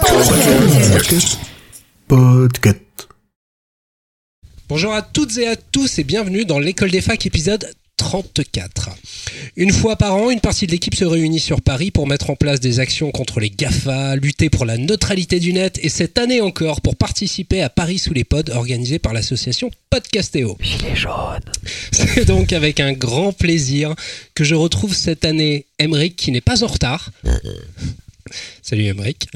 Podcast. Podcast. Bonjour à toutes et à tous et bienvenue dans l'école des facs épisode 34. Une fois par an, une partie de l'équipe se réunit sur Paris pour mettre en place des actions contre les GAFA, lutter pour la neutralité du net et cette année encore pour participer à Paris sous les pods organisé par l'association Podcastéo. C'est donc avec un grand plaisir que je retrouve cette année Emeric qui n'est pas en retard. Salut Emeric.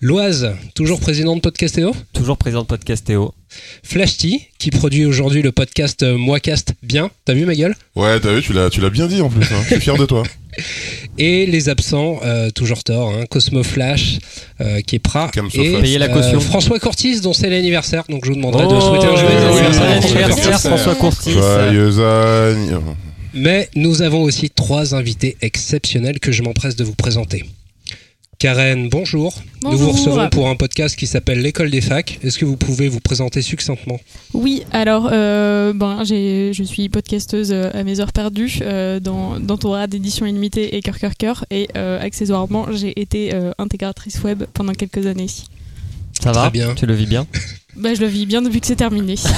Loise, toujours président de Podcastéo. Toujours président de Podcastéo. Flashty, qui produit aujourd'hui le podcast euh, Moicast bien. T'as vu ma gueule? Ouais, t'as vu, tu l'as, tu l'as bien dit en plus. Hein. Je suis fier de toi. Et les absents, euh, toujours tort, hein, Cosmo Flash, euh, qui est Camso et. Payez la caution. François Cortis, dont c'est l'anniversaire. Donc je vous demanderai de Oh, souhaiter un joyeux anniversaire. à François Cortis. François Courtis. Joyeux anniversaire. Mais nous avons aussi trois invités exceptionnels que je m'empresse de vous présenter. Karen, bonjour. Nous vous recevons pour un podcast qui s'appelle L'école des facs. Est-ce que vous pouvez vous présenter succinctement Oui, alors euh, ben, j'ai- je suis podcasteuse euh, à mes heures perdues euh, dans d'Entourage d'édition illimitée et Cœur Cœur Cœur et euh, accessoirement j'ai été euh, intégratrice web pendant quelques années. Ça va Très bien. Tu le vis bien Bah, je le vis bien depuis que c'est terminé.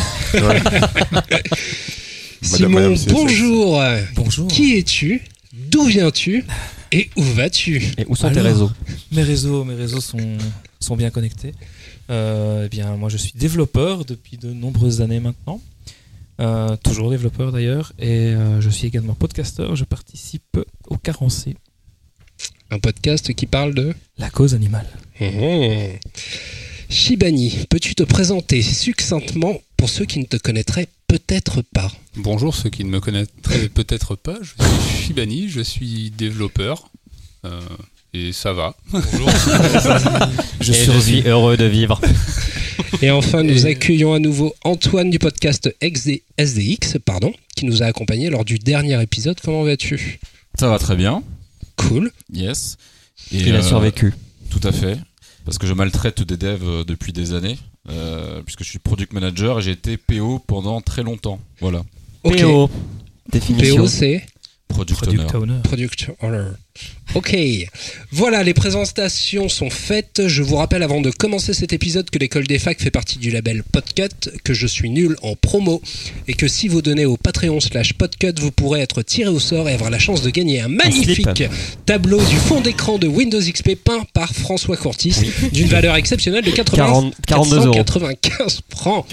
Simon, Madame bonjour. Bonjour. Qui es-tu? D'où viens-tu? Et où vas-tu Et où sont tes réseaux Mes réseaux, mes réseaux sont, sont bien connectés. Euh, eh bien, moi, je suis développeur depuis de nombreuses années maintenant. Euh, toujours développeur d'ailleurs. Et euh, je suis également podcasteur. Je participe au Carencé, Un podcast qui parle de la cause animale. Mhm. Shibani, peux-tu te présenter succinctement pour ceux qui ne te connaîtraient peut-être pas Bonjour, ceux qui ne me connaîtraient peut-être pas, je suis Shibani, je suis développeur. euh, et ça va. Bonjour. Je Et je survis. suis heureux de vivre. Et enfin, nous Et- accueillons à nouveau Antoine du podcast XD SDX, pardon, qui nous a accompagnés lors du dernier épisode. Comment vas-tu? Ça va très bien, Cool. yes. Et, Il a euh, survécu. Tout à fait. Parce que je maltraite des devs euh, depuis des années. Euh, puisque je suis product manager et j'ai été PO pendant très longtemps. Voilà. PO. Définition. PO, c'est Product, Product owner. owner. Product Owner. Ok, voilà, les présentations sont faites. Je vous rappelle avant de commencer cet épisode que l'école des facs fait partie du label Podcut, que je suis nul en promo et que si vous donnez au Patreon slash Podcut, vous pourrez être tiré au sort et avoir la chance de gagner un magnifique tableau du fond d'écran de Windows XP peint par François Courtis d'une valeur exceptionnelle de 80 40 42 euros. 495 francs.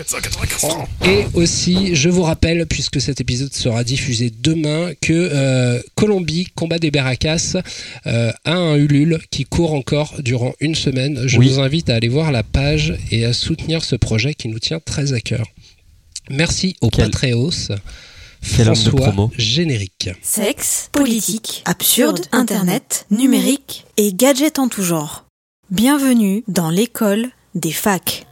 Et aussi, je vous rappelle, puisque cet épisode sera diffusé demain, que euh, Colombie, Combat des Barracas, euh, a un Ulule qui court encore durant une semaine. Je Oui. vous invite à aller voir la page et à soutenir ce projet qui nous tient très à cœur. Merci au Quel- Patreos. Quel homme de François promo. Générique. Sexe, politique, absurde, internet, numérique et gadgets en tout genre. Bienvenue dans l'école des facs.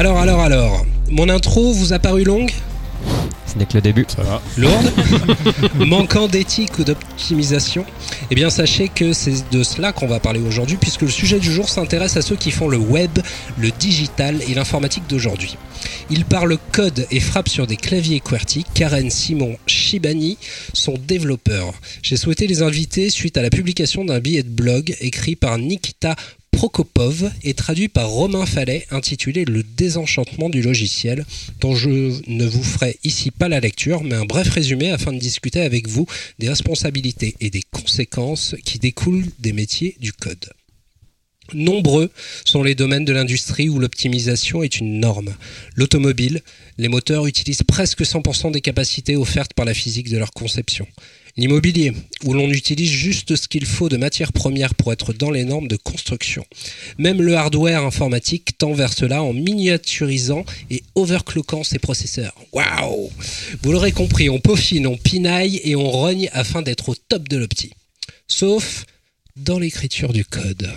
Alors, alors, alors. Mon intro vous a paru longue? Ce n'est que le début. Ça va. lourde, manquant d'éthique ou d'optimisation, eh bien sachez que c'est de cela qu'on va parler aujourd'hui puisque le sujet du jour s'intéresse à ceux qui font le web, le digital et l'informatique d'aujourd'hui. Ils parlent code et frappent sur des claviers QWERTY. Karen, Simon, Shibani sont développeurs. J'ai souhaité les inviter suite à la publication d'un billet de blog écrit par Nikita Prokopov et traduit par Romain Fallet intitulé Le désenchantement du logiciel dont je ne vous ferai ici pas la lecture, mais un bref résumé afin de discuter avec vous des responsabilités et des conséquences qui découlent des métiers du code. Nombreux sont les domaines de l'industrie où l'optimisation est une norme. L'automobile, les moteurs utilisent presque 100% des capacités offertes par la physique de leur conception. L'immobilier, où l'on utilise juste ce qu'il faut de matières premières pour être dans les normes de construction. Même le hardware informatique tend vers cela en miniaturisant et overclockant ses processeurs. Waouh Vous l'aurez compris, on peaufine, on pinaille et on rogne afin d'être au top de l'opti. Sauf dans l'écriture du code.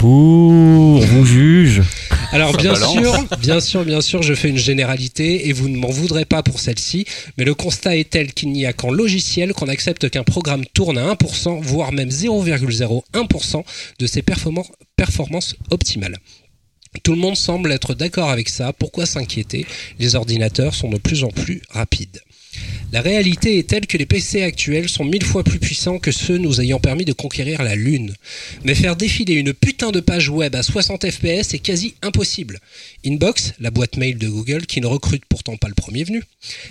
Bouh, on vous juge. Alors bien sûr, bien sûr, bien sûr, je fais une généralité et vous ne m'en voudrez pas pour celle-ci, mais le constat est tel qu'il n'y a qu'en logiciel qu'on accepte qu'un programme tourne à 1%, voire même 0,01% de ses performances, performances optimales. Tout le monde semble être d'accord avec ça, pourquoi s'inquiéter? Les ordinateurs sont de plus en plus rapides. La réalité est telle que les PC actuels sont mille fois plus puissants que ceux nous ayant permis de conquérir la Lune. Mais faire défiler une putain de page web à 60 fps est quasi impossible. Inbox, la boîte mail de Google, qui ne recrute pourtant pas le premier venu,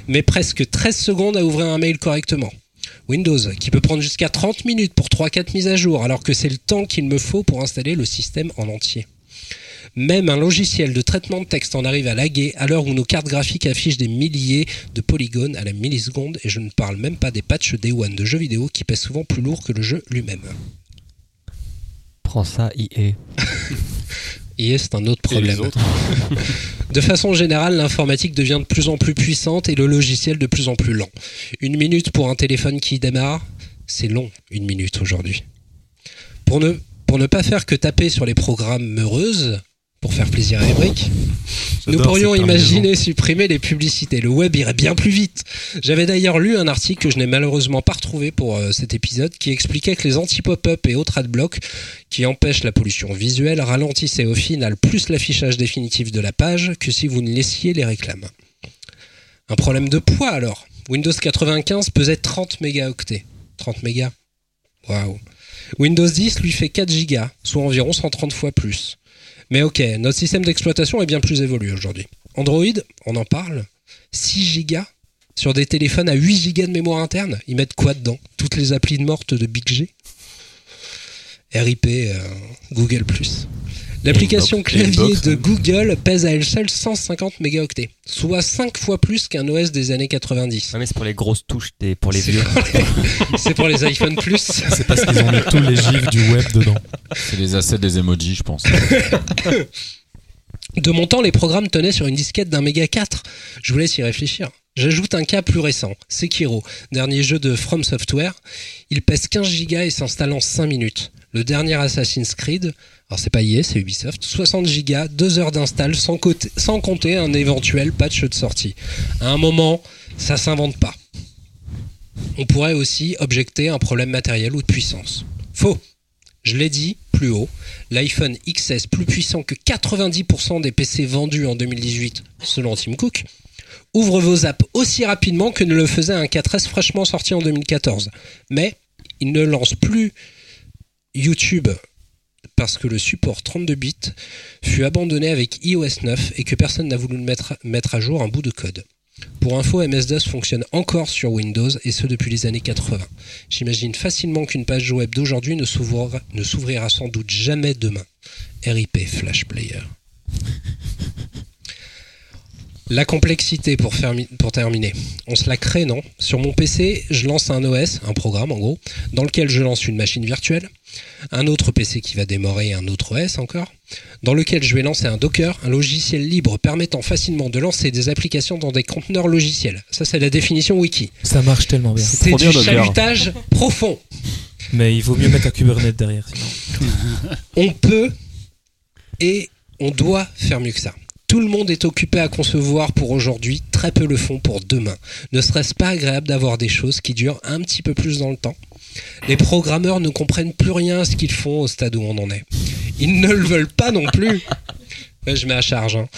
met presque 13 secondes à ouvrir un mail correctement. Windows, qui peut prendre jusqu'à 30 minutes pour 3-4 mises à jour, alors que c'est le temps qu'il me faut pour installer le système en entier. Même un logiciel de traitement de texte en arrive à laguer à l'heure où nos cartes graphiques affichent des milliers de polygones à la milliseconde et je ne parle même pas des patchs Day One de jeux vidéo qui pèsent souvent plus lourd que le jeu lui-même. Prends ça, IE. Et c'est un autre problème. De façon générale, l'informatique devient de plus en plus puissante et le logiciel de plus en plus lent. Une minute pour un téléphone qui démarre, c'est long, une minute aujourd'hui. Pour ne, pour ne pas faire que taper sur les programmes heureuses, pour faire plaisir à Emric, nous pourrions imaginer supprimer les publicités. Le web irait bien plus vite. J'avais d'ailleurs lu un article que je n'ai malheureusement pas retrouvé pour euh, cet épisode qui expliquait que les anti-pop-up et autres adblocks qui empêchent la pollution visuelle ralentissaient au final plus l'affichage définitif de la page que si vous ne laissiez les réclames. Un problème de poids alors. Windows 95 pesait 30 mégaoctets. 30 mégas Waouh. Windows 10 lui fait 4 gigas, soit environ 130 fois plus. Mais ok, notre système d'exploitation est bien plus évolué aujourd'hui. Android, on en parle 6 gigas sur des téléphones à 8 gigas de mémoire interne. Ils mettent quoi dedans? Toutes les applis mortes de Big G? RIP euh, Google+. L'application clavier de. Google pèse à elle seule 150 mégaoctets, soit 5 fois plus qu'un OS des années 90. Ouais, mais c'est pour les grosses touches, des, pour les vieux. C'est pour les iPhone Plus. C'est parce qu'ils ont mis tous les gifs du web dedans. C'est les assets des emojis, je pense. De mon temps, les programmes tenaient sur une disquette d'un méga 4. Je vous laisse y réfléchir. J'ajoute un cas plus récent, Sekiro, dernier jeu de From Software. Il pèse 15 gigas et s'installe en 5 minutes. Le dernier Assassin's Creed, alors c'est pas EA, c'est Ubisoft, 60 gigas, 2 heures d'install sans compter un éventuel patch de sortie. À un moment, ça s'invente pas. On pourrait aussi objecter un problème matériel ou de puissance. Faux. Je l'ai dit plus haut, l'iPhone XS plus puissant que 90% des PC vendus en 2018 selon Tim Cook, ouvre vos apps aussi rapidement que ne le faisait un 4S fraîchement sorti en 2014. Mais il ne lance plus YouTube parce que le support 32 bits fut abandonné avec iOS 9 et que personne n'a voulu mettre, à jour un bout de code. Pour info, MS-DOS fonctionne encore sur Windows et ce depuis les années 80. J'imagine facilement qu'une page web d'aujourd'hui ne s'ouvrira sans doute jamais demain. RIP Flash Player. La complexité pour, fermi- pour terminer. On se la crée, non? Sur mon PC, je lance un OS, un programme en gros, dans lequel je lance une machine virtuelle, un autre PC qui va démarrer un autre OS encore, dans lequel je vais lancer un Docker, un logiciel libre permettant facilement de lancer des applications dans des conteneurs logiciels. Ça, c'est la définition wiki. Ça marche tellement bien. C'est du bien, chalutage profond. Mais il vaut mieux mettre un Kubernetes derrière. Sinon. On peut et on doit faire mieux que ça. Tout le monde est occupé à concevoir pour aujourd'hui, très peu le font pour demain. Ne serait-ce pas agréable d'avoir des choses qui durent un petit peu plus dans le temps Les programmeurs ne comprennent plus rien à ce qu'ils font au stade où on en est. Ils ne le veulent pas non plus. Je mets à charge. hein.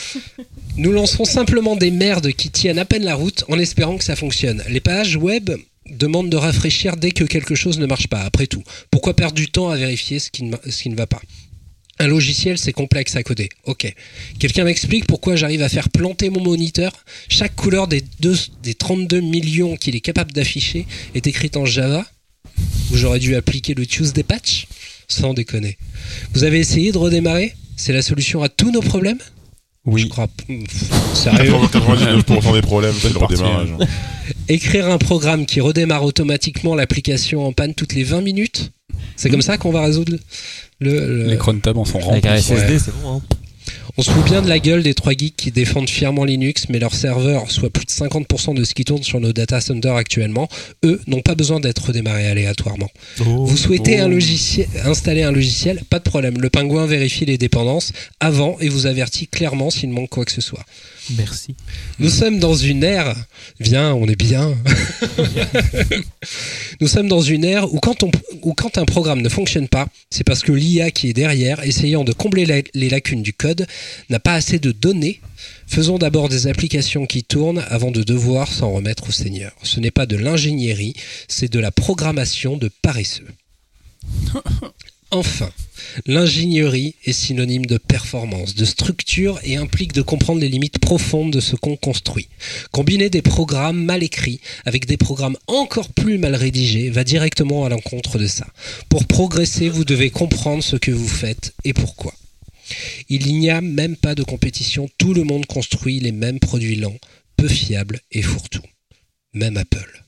Nous lançons simplement des merdes qui tiennent à peine la route en espérant que ça fonctionne. Les pages web demandent de rafraîchir dès que quelque chose ne marche pas, après tout. Pourquoi perdre du temps à vérifier ce qui ne va pas? Un logiciel, c'est complexe à coder. Ok. Quelqu'un m'explique pourquoi j'arrive à faire planter mon moniteur. Chaque couleur des, deux- des 32 millions qu'il est capable d'afficher est écrite en Java. Où j'aurais dû appliquer le Tuesday patch Sans déconner. Vous avez essayé de redémarrer? C'est la solution à tous nos problèmes? Je Oui. crois. Pff, Sérieux? 99% des problèmes, c'est le redémarrage. Écrire un programme qui redémarre automatiquement l'application en panne toutes les 20 minutes? C'est comme ça qu'on va résoudre le. le- Les cron tabs en sont Avec remplis. un SSD, ouais. c'est bon. Hein. On se fout bien de la gueule des trois geeks qui défendent fièrement Linux, mais leurs serveurs, soit plus de 50% de ce qui tourne sur nos data centers actuellement, eux, n'ont pas besoin d'être redémarrés aléatoirement. Vous souhaitez un logiciel, installer un logiciel Pas de problème. Le pingouin vérifie les dépendances avant et vous avertit clairement s'il manque quoi que ce soit. Merci. Nous sommes dans une ère, viens, on est bien. Nous sommes dans une ère où quand, on, où quand un programme ne fonctionne pas, c'est parce que l'IA qui est derrière, essayant de combler la- les lacunes du code, n'a pas assez de données. Faisons d'abord des applications qui tournent avant de devoir s'en remettre au Seigneur. Ce n'est pas de l'ingénierie, c'est de la programmation de paresseux. Enfin, l'ingénierie est synonyme de performance, de structure et implique de comprendre les limites profondes de ce qu'on construit. Combiner des programmes mal écrits avec des programmes encore plus mal rédigés va directement à l'encontre de ça. Pour progresser, vous devez comprendre ce que vous faites et pourquoi. Il n'y a même pas de compétition, tout le monde construit les mêmes produits lents, peu fiables et fourre-tout. Même Apple.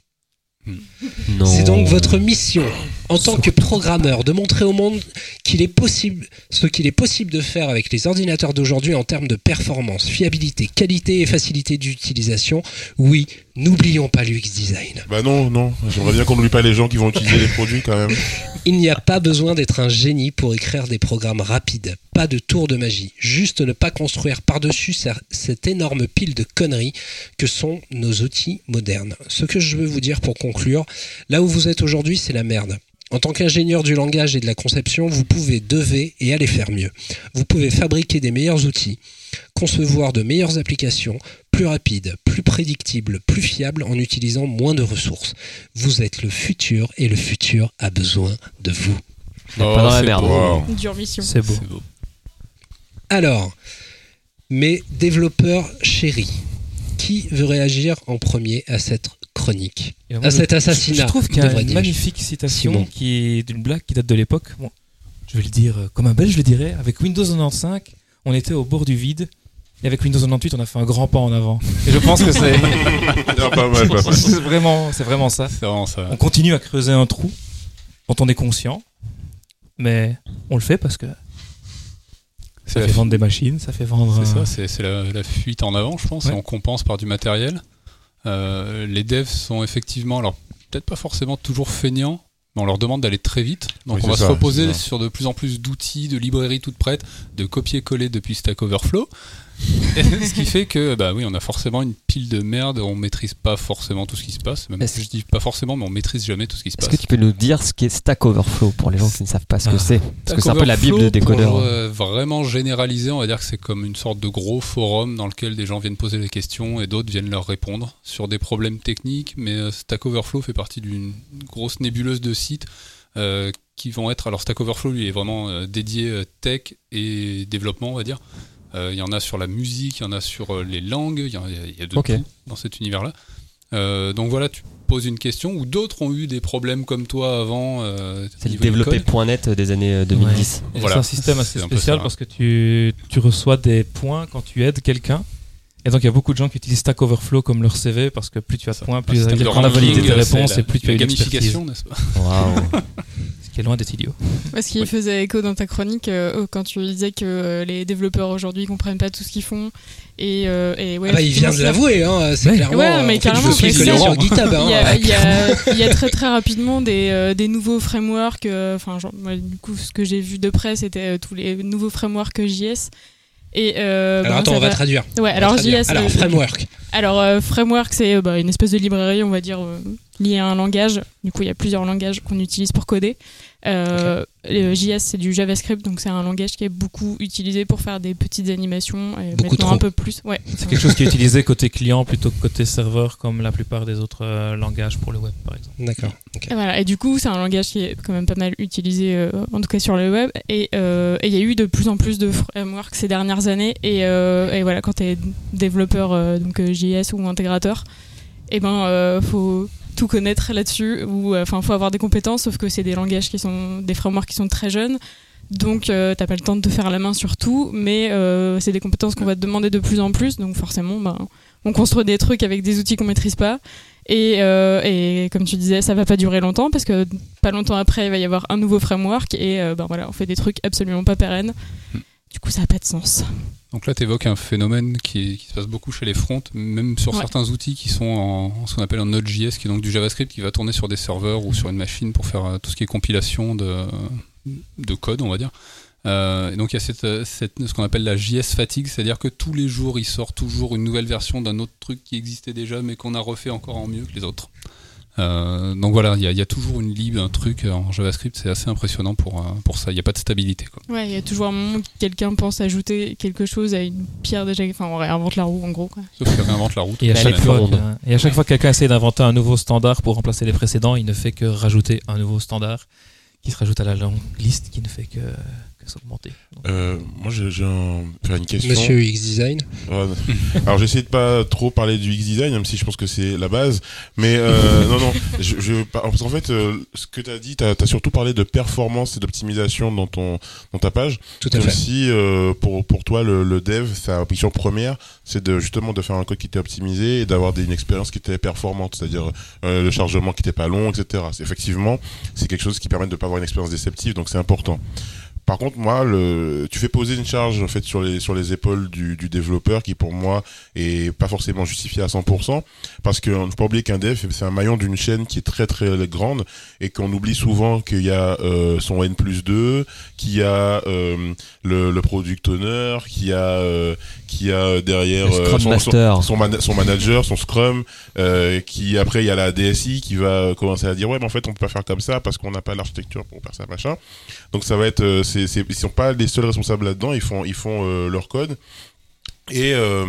Non. C'est donc votre mission, en tant que programmeur, de montrer au monde qu'il est possible, ce qu'il est possible de faire avec les ordinateurs d'aujourd'hui en termes de performance, fiabilité, qualité et facilité d'utilisation. Oui, n'oublions pas l'UX design. Bah non, non. J'aimerais bien qu'on n'oublie pas les gens qui vont utiliser les produits quand même. Il n'y a pas besoin d'être un génie pour écrire des programmes rapides. Pas de tour de magie. Juste ne pas construire par-dessus cette énorme pile de conneries que sont nos outils modernes. Ce que je veux vous dire pour conclure, là où vous êtes aujourd'hui, c'est la merde. En tant qu'ingénieur du langage et de la conception, vous pouvez, devez et aller faire mieux. Vous pouvez fabriquer des meilleurs outils, concevoir de meilleures applications, plus rapides, plus prédictibles, plus fiables en utilisant moins de ressources. Vous êtes le futur et le futur a besoin de vous. Est pas dans la c'est merde. beau. Wow. Dure mission. C'est beau. C'est beau. Alors, mes développeurs chéris, qui veut réagir en premier à cette chronique moi, À je- cet assassinat, Je trouve qu'il y a une magnifique citation Simon. qui est d'une blague qui date de l'époque. Bon, je vais le dire euh, comme un belge, je le dirais. Avec Windows 95, on était au bord du vide. Et avec Windows 98, on a fait un grand pas en avant. Et je pense que c'est Ah, c'est vraiment, c'est vraiment ça. C'est vraiment ça. On continue à creuser un trou dont on est conscient, mais on le fait parce que C'est ça fait vendre des machines, ça fait vendre. C'est un- ça, c'est c'est la, la fuite en avant, je pense, Ouais. et on compense par du matériel. Euh, les devs sont effectivement, alors peut-être pas forcément toujours feignants, mais on leur demande d'aller très vite. Donc Oui, on va ça, se reposer sur de plus en plus d'outils, de librairies toutes prêtes, de copier-coller depuis Stack Overflow. Ce qui fait que, bah oui, on a forcément une pile de merde, on maîtrise pas forcément tout ce qui se passe. Même Est-ce- je dis pas forcément, mais on maîtrise jamais tout ce qui se Est-ce passe. que tu peux nous dire ce qu'est Stack Overflow pour les gens qui ne savent pas ce que Ah. c'est? Parce que c'est un peu la bible des codeurs. Pour euh, vraiment généraliser, on va dire que c'est comme une sorte de gros forum dans lequel des gens viennent poser des questions et d'autres viennent leur répondre sur des problèmes techniques. Mais euh, Stack Overflow fait partie d'une grosse nébuleuse de sites euh, qui vont être. Alors Stack Overflow, lui, est vraiment euh, dédié euh, tech et développement, on va dire. Euh, Il y en a sur la musique, il y en a sur les langues, il y, a- il y a de Ok. tout dans cet univers-là. Euh, donc voilà, tu poses une question ou d'autres ont eu des problèmes comme toi avant. euh, C'est le développé.net des années euh, 2010. Et Voilà. C'est un système assez un spécial ça. parce que tu, tu reçois des points quand tu aides quelqu'un. Et donc il y a beaucoup de gens qui utilisent Stack Overflow comme leur CV parce que plus tu as de Ça. points, plus ça veut système dire de qu'on a validé ranking, tes réponses et plus tu as une expertise. gamification, n'est-ce pas Waouh. Ce qui est loin d'être idiot. Qu'il Oui. faisait écho dans ta chronique euh, quand tu disais que euh, les développeurs aujourd'hui comprennent pas tout ce qu'ils font. Et, euh, et ouais, Ah bah, il vient de l'avouer, hein, c'est Ouais. clairement. Ouais, mais en fait, carrément, je suis sur GitHub. Il Hein, y, a, il y clairement. a- il y a très très rapidement des, euh, des nouveaux frameworks. euh, Enfin, genre, moi, du coup, ce que j'ai vu de près, c'était euh, tous les nouveaux frameworks JS. Et, euh, Alors attends, on va va- traduire. Ouais, On alors traduire. JS. Alors euh, framework. alors, euh, framework, c'est bah, une espèce de librairie, on va dire, liée à un langage. Du coup, il y a plusieurs langages qu'on utilise pour coder. Euh, le JS, c'est du JavaScript, donc c'est un langage qui est beaucoup utilisé pour faire des petites animations. Et Beaucoup maintenant trop. un peu plus. Ouais. C'est quelque chose qui est utilisé côté client plutôt que côté serveur comme la plupart des autres euh, langages pour le web par exemple. D'accord. Et voilà. Et du coup, c'est un langage qui est quand même pas mal utilisé, euh, en tout cas sur le web. Et euh, et il y a eu de plus en plus de frameworks ces dernières années. Et, euh, et voilà, quand tu es développeur euh, donc euh, JS ou intégrateur, et ben euh, faut tout connaître là-dessus ou enfin faut avoir des compétences sauf que c'est des langages qui sont des frameworks qui sont très jeunes. Donc euh, t'as pas le temps de te faire la main sur tout mais euh, c'est des compétences qu'on va te demander de plus en plus. Donc forcément ben, on construit des trucs avec des outils qu'on maîtrise pas. Et, euh, et comme tu disais ça va pas durer longtemps parce que pas longtemps après il va y avoir un nouveau framework. Et euh, ben voilà on fait des trucs absolument pas pérennes du coup, ça n'a pas de sens. Donc là, tu évoques un phénomène qui, se passe beaucoup chez les fronts, même sur Ouais. certains outils qui sont en, en ce qu'on appelle un Node.js, qui est donc du JavaScript qui va tourner sur des serveurs ou sur une machine pour faire euh, tout ce qui est compilation de, de code, on va dire. Euh, et donc il y a cette, euh, cette- ce qu'on appelle la JS fatigue, c'est-à-dire que tous les jours il sort toujours une nouvelle version d'un autre truc qui existait déjà mais qu'on a refait encore en mieux que les autres. Euh, donc voilà, il y, a- il y a toujours une lib, un truc en JavaScript, c'est assez impressionnant pour, euh, pour ça, il n'y a pas de stabilité. Quoi. Ouais, il y a toujours un moment où quelqu'un pense ajouter quelque chose à une pierre déjà. Enfin, on réinvente la roue en gros. Quoi. Sauf qu'il réinvente la route. Et à, chaque fois, qu'un- et à chaque fois que quelqu'un essaie d'inventer un nouveau standard pour remplacer les précédents, il ne fait que rajouter un nouveau standard qui se rajoute à la longue liste qui ne fait que, Euh, moi, j'ai j'ai un- faire une question. Monsieur X Design. Ouais. Alors j'essaie de pas trop parler du X design, même si je pense que c'est la base. Mais euh, non, non. Je, je, parce qu'en fait, euh, ce que tu as dit, tu as, surtout parlé de performance et d'optimisation dans ton dans ta page. Tout à fait. si euh, pour pour toi le, le dev, sa ambition première, c'est de justement de faire un code qui était optimisé et d'avoir des- une expérience qui était performante, c'est-à-dire euh, le chargement qui était pas long, etc. Effectivement c'est quelque chose qui permet de pas avoir une expérience déceptive, donc c'est important. Par contre, moi, le, tu fais poser une charge en fait sur les sur les épaules du, du développeur qui pour moi est pas forcément justifié à 100% parce que ne faut pas oublier qu'un dev c'est un maillon d'une chaîne qui est très très grande et qu'on oublie souvent qu'il y a euh, son N plus 2, qu'il y a euh, le, le product owner, qu'il y a euh, qu'il y a derrière euh, son, son, son manager, son scrum, euh, qui après il y a la DSI qui va commencer à dire ouais mais en fait on peut pas faire comme ça parce qu'on n'a pas l'architecture pour faire ça machin. Donc ça va être euh, c'est c'est ils sont pas les seuls responsables là-dedans, ils font ils font euh, leur code. Et euh,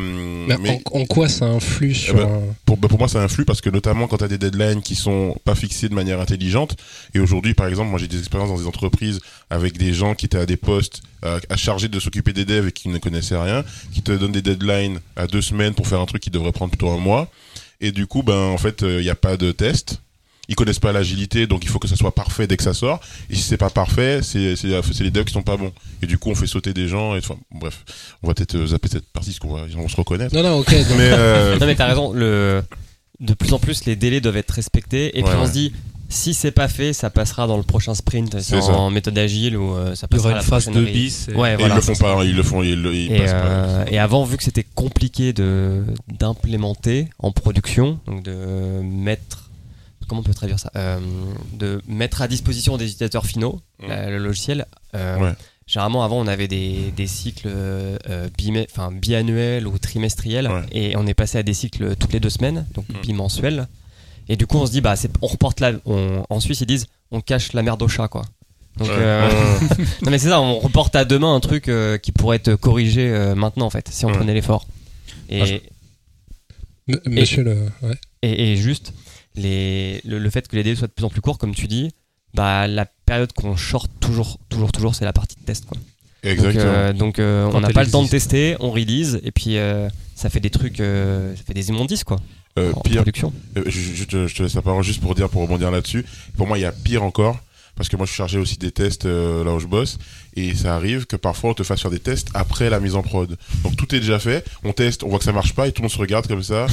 Mais mais en, en quoi ça influe sur ben, pour, bah, pour moi ça influe parce que notamment quand tu as des deadlines qui sont pas fixées de manière intelligente et aujourd'hui par exemple moi j'ai des expériences dans des entreprises avec des gens qui étaient à des postes euh, à charger de s'occuper des devs et qui ne connaissaient rien qui te donnent des deadlines à deux semaines pour faire un truc qui devrait prendre plutôt un mois et du coup ben en fait il n'y a pas de test ils connaissent pas l'agilité donc il faut que ça soit parfait dès que ça sort et si c'est pas parfait c'est les devs qui sont pas bons et du coup on fait sauter des gens et enfin bref on va peut-être euh, zapper cette partie parce qu'on va ils vont se reconnaître Non, non, ok. donc- mais euh, Non mais t'as raison, le... de plus en plus les délais doivent être respectés et puis on ouais. se dit si c'est pas fait ça passera dans le prochain sprint en méthode agile ou euh, ça il y passera aura une la phase de bis. et- Ouais, et voilà. ils le font pas ils le font ils, le- ils Et, passent pas. et avant, vu que c'était compliqué de d'implémenter en production, donc de mettre comment on peut traduire ça, Euh, de mettre à disposition des utilisateurs finaux Mm. la- le logiciel. euh, Ouais. Généralement, avant, on avait des, des cycles euh, bimé- biannuels ou trimestriels, Ouais. et on est passé à des cycles toutes les deux semaines, donc Mm. bimensuels. Et du coup, on se dit, bah, on reporte la, on, en Suisse, ils disent, on cache la merde au chat, quoi. Donc, Ouais. non mais c'est ça, on reporte à demain un truc qui pourrait être corrigé maintenant en fait, si on prenait l'effort. Et, Ah, je- Monsieur le. ouais. et, et juste, les, le, le fait que les délais soient de plus en plus courts, comme tu dis, bah la période qu'on short toujours, toujours, toujours, c'est la partie de test. Quoi. Donc, Exactement. euh, donc euh, Quand on n'a pas le temps de tester, on release, et puis euh, ça fait des trucs, euh, ça fait des immondices quoi, Euh, en pire, production. euh, je, je te, je te laisse la parole juste pour dire, pour rebondir là-dessus. Pour moi, il y a pire encore, parce que moi, je suis chargé aussi des tests euh, là où je bosse, et ça arrive que parfois on te fasse faire des tests après la mise en prod. Donc tout est déjà fait, on teste, on voit que ça marche pas, et tout le monde se regarde comme ça.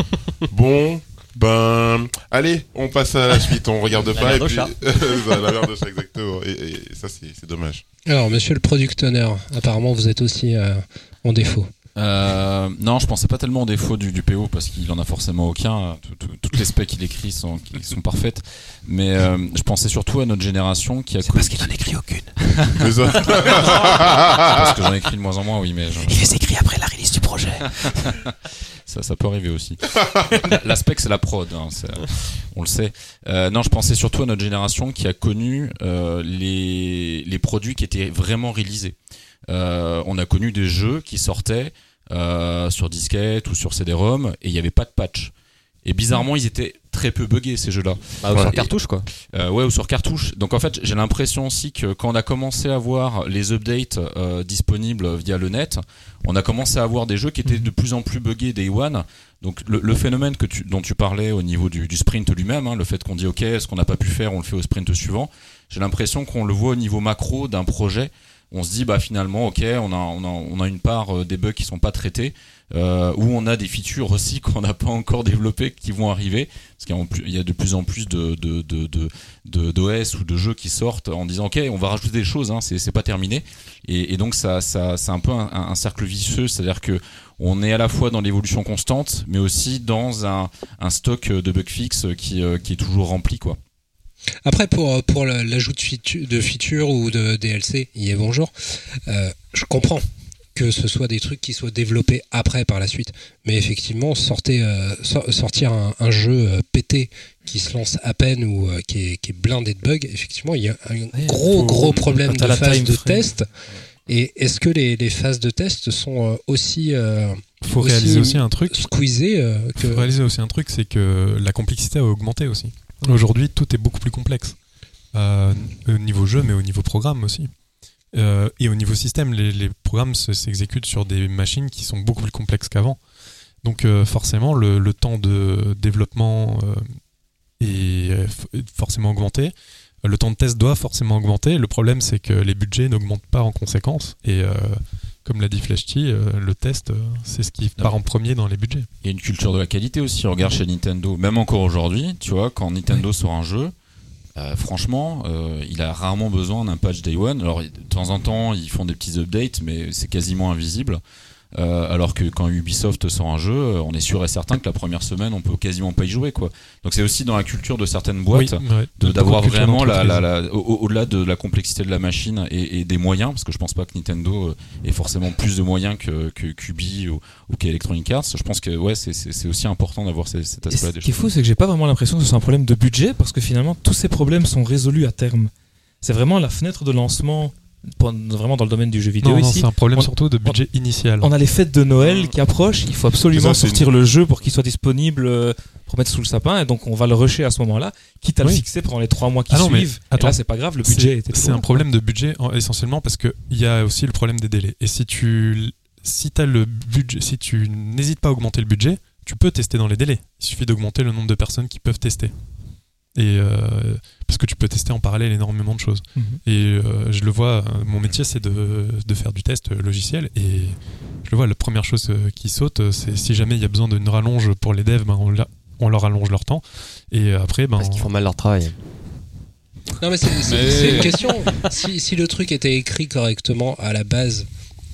bon. Ben, allez, on passe à la suite, on regarde pas. et puis, chat. la merde au chat, exactement. Et, et ça, c'est c'est dommage. Alors, monsieur le product owner, apparemment vous êtes aussi euh, en défaut. Euh, non, je pensais pas tellement au défaut du, du PO parce qu'il en a forcément aucun. Tout- tout- toutes les specs qu'il écrit sont, qui sont parfaites. Mais euh, je pensais surtout à notre génération qui a connu. qu'il en écrit aucune. Parce que j'en écris de moins en moins, oui, mais je- Il les écrit après la release du projet. ça, ça peut arriver aussi. L'aspect, c'est la prod, hein, c'est- on le sait. Euh, non, je pensais surtout à notre génération qui a connu euh, les, les produits qui étaient vraiment réalisés. Euh, on a connu des jeux qui sortaient euh, sur disquette ou sur CD-ROM et il n'y avait pas de patch. Et bizarrement, ils étaient très peu buggés ces jeux-là. Bah, Ouais. sur cartouche quoi. Euh, ouais, ou sur cartouche. Donc en fait, j'ai l'impression aussi que quand on a commencé à voir les updates euh, disponibles via le net, on a commencé à avoir des jeux qui étaient de plus en plus buggés day one. Donc le, le phénomène que tu, dont tu parlais au niveau du, du sprint lui-même, hein, le fait qu'on dit ok, ce qu'on n'a pas pu faire, on le fait au sprint suivant. J'ai l'impression qu'on le voit au niveau macro d'un projet. On se dit bah finalement ok, on a on a, on a une part euh, des bugs qui sont pas traités. euh, où on a des features aussi qu'on n'a pas encore développées qui vont arriver parce qu'il y a de plus en plus de de de de- d'OS ou de jeux qui sortent en disant ok on va rajouter des choses hein, c'est c'est pas terminé et, donc ça ça c'est un peu un, cercle vicieux c'est-à-dire que on est à la fois dans l'évolution constante mais aussi dans un, un stock de bug fix qui euh, qui est toujours rempli quoi Après, pour, pour l'ajout de, featu- de features ou de DLC, y est bonjour, euh, je comprends que ce soit des trucs qui soient développés après par la suite. Mais effectivement, sortez, euh, sor- sortir un, un jeu euh, pété qui se lance à peine ou euh, qui, est, qui est blindé de bugs, effectivement, il y a un gros, gros problème de phase de frame. test. Et est-ce que les, les phases de test sont aussi faut aussi réaliser aussi un truc. squeezées que... faut réaliser aussi un truc, c'est que la complexité a augmenté aussi. Aujourd'hui, tout est beaucoup plus complexe. Euh, au niveau jeu, mais au niveau programme aussi. Euh, et au niveau système, les, programmes se- s'exécutent sur des machines qui sont beaucoup plus complexes qu'avant. Donc euh, forcément, le, le temps de développement est forcément augmenté. Le temps de test doit forcément augmenter. Le problème, c'est que les budgets n'augmentent pas en conséquence. Et comme l'a dit Flashty, euh, le test, euh, c'est ce qui part en premier dans les budgets. Il y a une culture de la qualité aussi. Regarde chez Nintendo, même encore aujourd'hui, tu vois, quand Nintendo sort un jeu, euh, franchement, euh, il a rarement besoin d'un patch Day One. Alors, de temps en temps, ils font des petits updates, mais c'est quasiment invisible. Euh, alors que quand Ubisoft sort un jeu, euh, on est sûr et certain que la première semaine, on peut quasiment pas y jouer, quoi. Donc, c'est aussi dans la culture de certaines boîtes Oui, d'avoir vraiment la, d'entreprise. la- la- au- au- au-delà de la complexité de la machine et, et des moyens, parce que je pense pas que Nintendo euh, ait forcément plus de moyens que, que QB ou, ou qu'Electronic Arts. Je pense que ouais, c'est, aussi important d'avoir cet Et aspect-là ce qui est fou, c'est que j'ai pas vraiment l'impression que ce soit un problème de budget parce que finalement tous ces problèmes sont résolus à terme. C'est vraiment la fenêtre de lancement, pour- vraiment dans le domaine du jeu vidéo Non, non, ici. c'est un problème On- surtout de budget initial. On a les fêtes de Noël qui approchent, il faut absolument Ça, sortir le jeu pour qu'il soit disponible euh, pour mettre sous le sapin et donc on va le rusher à ce moment-là, quitte à le fixer pendant les trois mois qui Ah non, mais suivent. Et là c'est pas grave, le budget était C'est un problème de budget en- essentiellement parce que il y a aussi le problème des délais. Et si tu si as le budget, si tu n'hésites pas à augmenter le budget, tu peux tester dans les délais. Il suffit d'augmenter le nombre de personnes qui peuvent tester. Et euh, parce que tu peux tester en parallèle énormément de choses. Mhm. Et euh, je le vois, euh, mon métier c'est de, de faire du test logiciel et je le vois, la première chose qui saute, c'est si jamais il y a besoin d'une rallonge pour les devs, ben, on, la- on leur allonge leur temps. Et après, ben, Parce qu'ils font mal leur travail. Non, mais c'est c'est- Mais- c'est une question. Si, si le truc était écrit correctement à la base,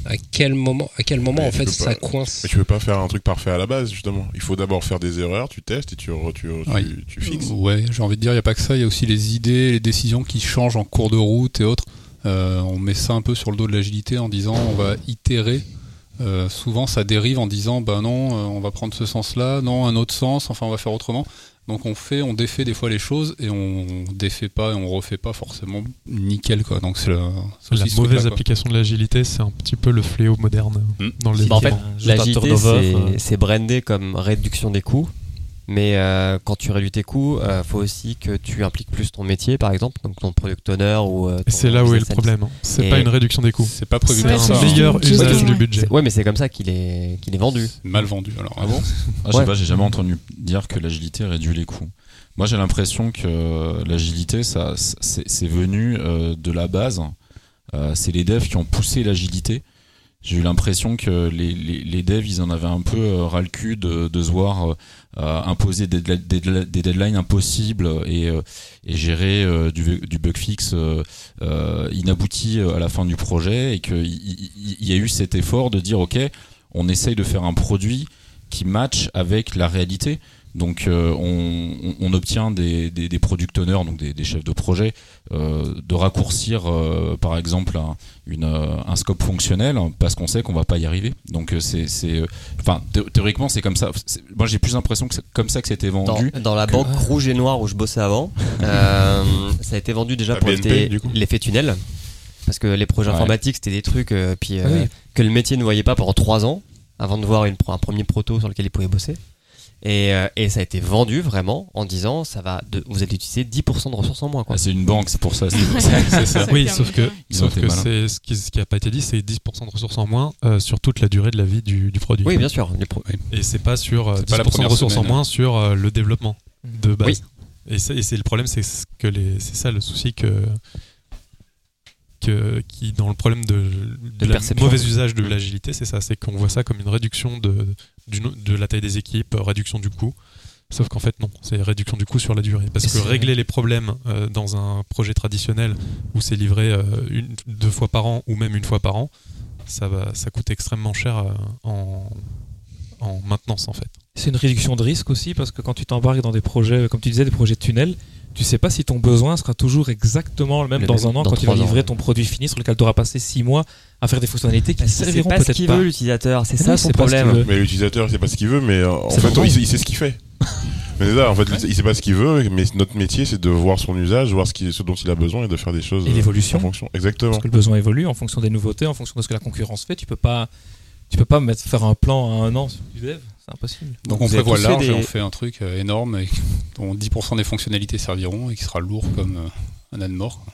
à quel moment, à quel moment Mais en fait ça pas- coince Mais tu peux pas faire un truc parfait à la base, justement. Il faut d'abord faire des erreurs, tu testes et tu, tu, tu, Ouais. tu fixes. Ouais, j'ai envie de dire, il n'y a pas que ça, il y a aussi les idées, les décisions qui changent en cours de route et autres. Euh, on met ça un peu sur le dos de l'agilité en disant on va itérer. Euh, souvent, ça dérive en disant ben non, euh, on va prendre ce sens-là, non, un autre sens, enfin, on va faire autrement. Donc, on fait, on défait des fois les choses et on défait pas et on refait pas forcément nickel, quoi. Donc, c'est la, mauvaise application de l'agilité, c'est un petit peu le fléau moderne Mm. dans les Bah, en fait, L'agilité, euh. c'est brandé comme réduction des coûts. Mais euh, quand tu réduis tes coûts, il faut aussi que tu impliques plus ton métier, par exemple, donc ton product owner ou. euh, c'est là où est le problème. hein. C'est pas une réduction des coûts. C'est pas prévu C'est un meilleur usage du budget. Ouais, mais c'est comme ça qu'il est, qu'il est vendu. Mal vendu. Alors, Ah bon? Ah, Je sais Ouais. pas, j'ai jamais entendu dire que l'agilité réduit les coûts. Moi, j'ai l'impression que l'agilité, ça, c'est venu euh, de la base. Euh, c'est les devs qui ont poussé l'agilité. J'ai eu l'impression que les, les, les devs, ils en avaient un peu euh, ras le cul de, de se voir euh, euh, imposer des, deadli- des, deadli- des deadlines impossibles et, euh, gérer euh, du, bug fix euh, euh, inabouti euh, à la fin du projet et qu'il y, y- y a eu cet effort de dire ok, on essaye de faire un produit qui match avec la réalité. Donc euh, on, obtient des, des, des product owners, donc des, des chefs de projet, euh, de raccourcir euh, par exemple un, une, un scope fonctionnel parce qu'on sait qu'on va pas y arriver. Donc c'est, c'est, enfin thé- théoriquement c'est comme ça. C'est- Moi j'ai plus l'impression que c'est comme ça que c'était vendu. dans la que- banque rouge et noire où je bossais avant, euh, ça a été vendu déjà La pour BNP, l'effet- tunnel. Parce que les projets Ouais. informatiques, c'était des trucs euh, puis, euh, Ah oui. que le métier ne voyait pas pendant trois ans avant de voir une, un premier proto sur lequel il pouvait bosser. Et, euh, et ça a été vendu vraiment en disant ça va de, vous allez utiliser 10% de ressources en moins. Ah, c'est une banque, c'est pour ça. c'est- Ouais. c'est ça. Oui, sauf que, Ils ont sauf été que malins. c'est ce qui, ce qui a pas été dit, c'est 10% de ressources en moins euh, sur toute la durée de la vie du, du produit. Oui, bien sûr. Et c'est pas sur euh, C'est pas la 10% de première ressources semaine. en moins sur euh, le développement de base. Oui. Et c'est et c'est le problème, c'est ce que les, c'est ça le souci que que, qui dans le problème de, de, la perception. mauvais usage de l'agilité, c'est ça, c'est qu'on voit ça comme une réduction de, de la taille des équipes, euh, réduction du coût. Sauf qu'en fait non, c'est réduction du coût sur la durée. Parce Et que régler les problèmes euh, dans un projet traditionnel où c'est livré euh, une, deux fois par an ou même une fois par an, ça va, ça coûte extrêmement cher euh, en, en maintenance en fait. C'est une réduction de risque aussi parce que quand tu t'embarques dans des projets, comme tu disais, des projets de tunnel, tu sais pas si ton besoin sera toujours exactement le même Le dans même un an dans quand tu vas ans, livrer ouais. ton produit fini sur lequel tu auras passé six mois à faire des fonctionnalités qui ne C'est serviront pas ce peut-être qu'il pas. veut l'utilisateur, c'est ça son c'est pas ce qu'il problème. Mais l'utilisateur, c'est pas ce qu'il veut, mais euh, en C'est fait, il, sait- il sait ce qu'il fait. Mais c'est ça, en fait, il sait pas ce qu'il veut, mais notre métier, c'est de voir son usage, voir ce, qui, ce dont il a besoin et de faire des choses Et euh, l'évolution. en fonction. Exactement. Parce que le besoin évolue en fonction des nouveautés, en fonction de ce que la concurrence fait. Tu peux pas, tu peux pas mettre, faire un plan à un an sur du dev. C'est impossible. Donc Vous on prévoit large et on fait un truc euh, énorme et dont 10% des fonctionnalités serviront et qui sera lourd comme euh, un âne mort.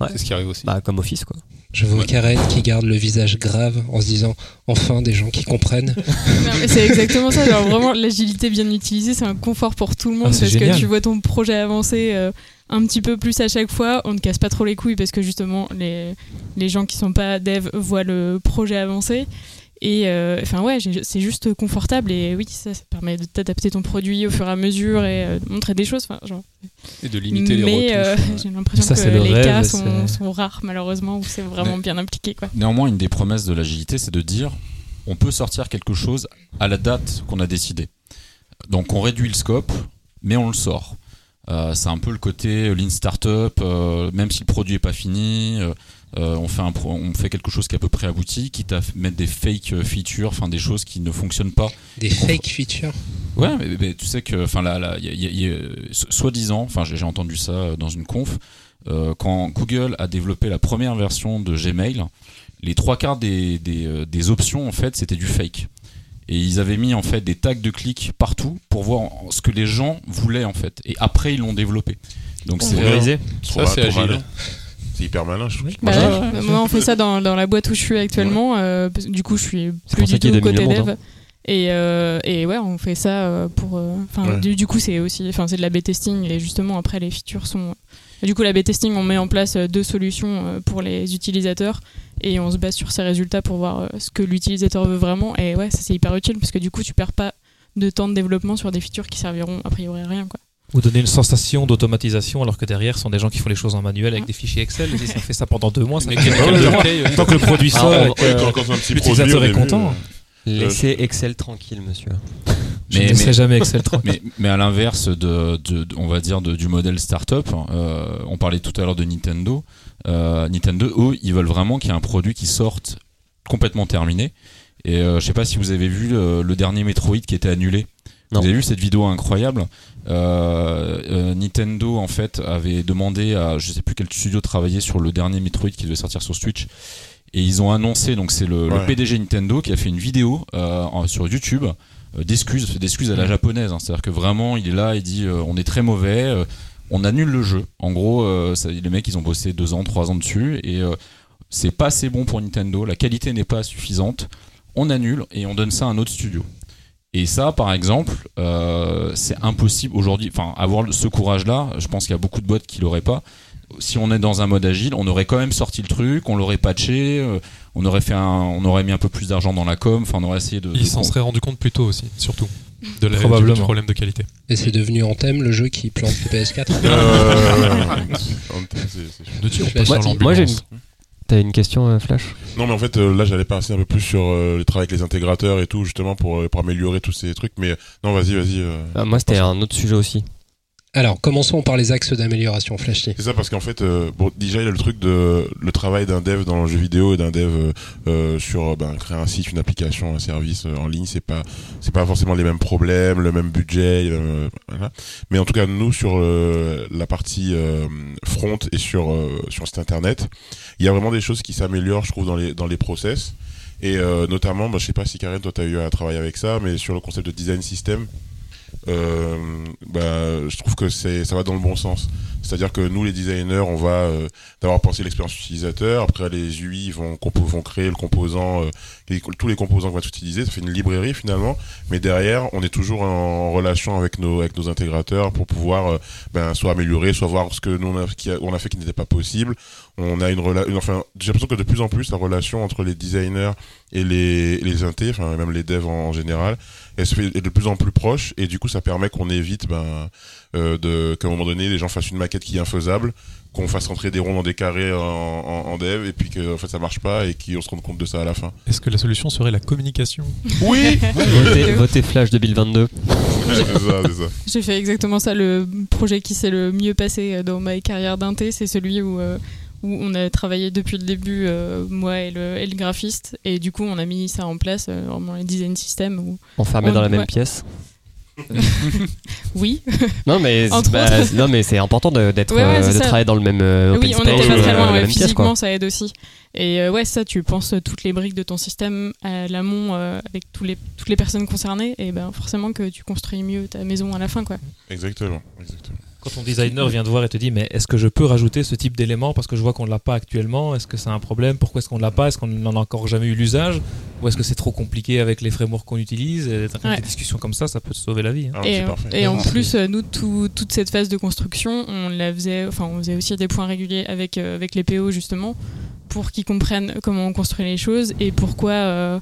Ouais. C'est ce qui arrive aussi. Bah, comme Office quoi. Je vois Karen qui garde le visage grave en se disant enfin des gens qui comprennent. C'est exactement ça. Genre, vraiment, l'agilité bien utilisée, c'est un confort pour tout le monde Ah, c'est parce génial. que tu vois ton projet avancer euh, un petit peu plus à chaque fois. On ne casse pas trop les couilles parce que justement, les, les gens qui sont pas dev voient le projet avancer. Et euh, enfin, ouais, c'est juste confortable. Et oui, ça, ça permet de t'adapter ton produit au fur et à mesure et euh, de montrer des choses. Genre, Et de limiter les mais euh, euh, j'ai l'impression Ça, que c'est le les rêve, cas sont, rares, malheureusement, où c'est vraiment Mais- bien impliqué. Quoi. Néanmoins, une des promesses de l'agilité, c'est de dire on peut sortir quelque chose à la date qu'on a décidé. Donc on réduit le scope, mais on le sort. Euh, c'est un peu le côté lean startup, euh, même si le produit est pas fini, euh, euh, on fait un pro- on fait quelque chose qui est à peu près abouti, quitte à mettre des fake features, enfin des choses qui ne fonctionnent pas. Des fake features. Ouais, mais, mais tu sais que, enfin, là, là, il y a- il y a- il y a- so- soi-disant, enfin, j'ai entendu ça euh, dans une conf, euh, quand Google a développé la première version de Gmail, les trois quarts des, des, des options, en fait, c'était du fake. Et ils avaient mis, en fait, des tags de clics partout pour voir ce que les gens voulaient, en fait. Et après, ils l'ont développé. Donc, c'est. Ça, c'est agile. C'est hyper malin, je trouve. Bah, Moi, ouais, je- moi, on fait ça dans, dans la boîte où je suis actuellement. euh, du coup, je suis plus du tout 2 côté dev. Et, euh, et ouais, on fait ça euh, pour. euh, Enfin, Ouais. du, du coup, c'est aussi. Enfin, c'est de la B-testing et justement après les features sont. Du coup, la B-testing, on met en place deux solutions pour les utilisateurs et on se base sur ces résultats pour voir ce que l'utilisateur veut vraiment. Et ouais, ça c'est hyper utile parce que du coup, tu perds pas de temps de développement sur des features qui serviront a priori à rien. Quoi. Ou donner une sensation d'automatisation alors que derrière sont des gens qui font les choses en manuel avec des fichiers Excel. Et si ça fait ça pendant deux mois, ça fait quel- Tant que le produit Ah, sort, que petit l'utilisateur est content. Laissez Excel tranquille, monsieur. je Mais- ne laisserai mais- jamais Excel 3. mais, mais à l'inverse de, de- de- on va dire de- du modèle startup, euh, on parlait tout à l'heure de Nintendo. Euh, Nintendo, eux, ils veulent vraiment qu'il y ait un produit qui sorte complètement terminé. Et euh, je sais pas si vous avez vu euh, le dernier Metroid qui était annulé. Non. Vous avez vu cette vidéo incroyable? Euh, euh, Nintendo en fait avait demandé à je sais plus quel studio travaillait sur le dernier Metroid qui devait sortir sur Switch. Et ils ont annoncé donc c'est le. PDG Nintendo qui a fait une vidéo euh, sur YouTube d'excuses d'excuses à la japonaise hein. c'est à dire que vraiment il est là il dit on est très mauvais on annule le jeu. En gros ça- les mecs ils ont bossé deux ans trois ans dessus et c'est pas assez bon pour Nintendo la qualité n'est pas suffisante. On annule et on donne ça à un autre studio et ça, par exemple, euh, c'est impossible aujourd'hui. Enfin, avoir ce courage-là, je pense qu'il y a beaucoup de boîtes qui l'auraient pas. Si on est dans un mode agile, on aurait quand même sorti le truc, on l'aurait patché, euh, on aurait fait un, on aurait mis un peu plus d'argent dans la com. Enfin, on aurait essayé de. Ils s'en seraient rendu compte plus tôt aussi, surtout, de la, Probablement. du problème de qualité. Et c'est devenu Anthem, le jeu qui plante le PS4. Euh, Moi, j'ai l'ambulance. T'as une question, euh, Flash? Non, mais en fait, euh, là, j'allais passer un peu plus sur euh, le travail avec les intégrateurs et tout, justement, pour, pour améliorer tous ces trucs. Mais non, vas-y, vas-y. Ah, Moi, c'était un autre sujet aussi. Alors, commençons par les axes d'amélioration Flashy. C'est ça parce qu'en fait, euh, bon, déjà il y a le truc de le travail d'un dev dans le jeu vidéo et d'un dev euh, euh, sur euh, ben, créer un site, une application, un service euh, en ligne, c'est pas c'est pas forcément les mêmes problèmes, le même budget, voilà. Mais en tout cas, nous sur la partie front et sur sur site internet, il y a vraiment des choses qui s'améliorent, je trouve, dans les dans les process. Et notamment, bah, je sais pas si Karen, toi, tu as eu à travailler avec ça, mais sur le concept de design system, euh, bah, je trouve que ça va dans le bon sens. C'est-à-dire que nous, les designers, on va euh, d'abord penser l'expérience utilisateur. Après, les UI vont, vont créer le composant, euh, tous les composants qu'on va utiliser. Ça fait une librairie finalement. Mais derrière, on est toujours en relation avec nos, avec nos intégrateurs pour pouvoir euh, ben, soit améliorer, soit voir ce que nous on on a fait qui n'était pas possible. On a une relation. Enfin, j'ai l'impression que de plus en plus la relation entre les designers et les les intés, enfin même les devs en, en général, elle se fait est de plus en plus proche et du coup ça permet qu'on évite ben euh, de qu'à un moment donné les gens fassent une maquette qui est infaisable, qu'on fasse rentrer des ronds dans des carrés en, en, en dev et puis que en fait ça marche pas et qu'on se rende compte de ça à la fin. Est-ce que la solution serait la communication? Oui. Votez, votez Flash 2022. c'est ça, c'est ça. J'ai fait exactement ça. Le projet qui s'est le mieux passé dans ma carrière d'inté, c'est celui où, euh, où on a travaillé depuis le début, euh, moi et le, et le graphiste. Et du coup, on a mis ça en place, euh, vraiment les design systems. Où... Enfermés On- dans la même pièce. Oui, Non, mais, bah, non, mais c'est important de, d'être, Ouais, ouais, euh, de ça. travailler dans le même euh, open oui, on n'était pas très loin. même pièce, physiquement, ça aide aussi. Et euh, ouais, ça, tu penses toutes les briques de ton système à l'amont euh, avec tous les, toutes les personnes concernées. Et ben forcément que tu construis mieux ta maison à la fin. quoi. Exactement. exactement. Quand ton designer vient te voir et te dit mais est-ce que je peux rajouter ce type d'élément parce que je vois qu'on ne l'a pas actuellement? Est-ce que c'est un problème? Pourquoi est-ce qu'on ne l'a pas? Est-ce qu'on n'en a encore jamais eu l'usage? Ou est-ce que c'est trop compliqué avec les frameworks qu'on utilise? Et avec Ouais. Des discussions comme ça, ça peut te sauver la vie. hein. Ah, et euh, en plus, euh, nous, tout- toute cette phase de construction, on la faisait, enfin, on faisait aussi des points réguliers avec, euh, avec les PO justement, pour qu'ils comprennent comment on construit les choses et pourquoi, euh,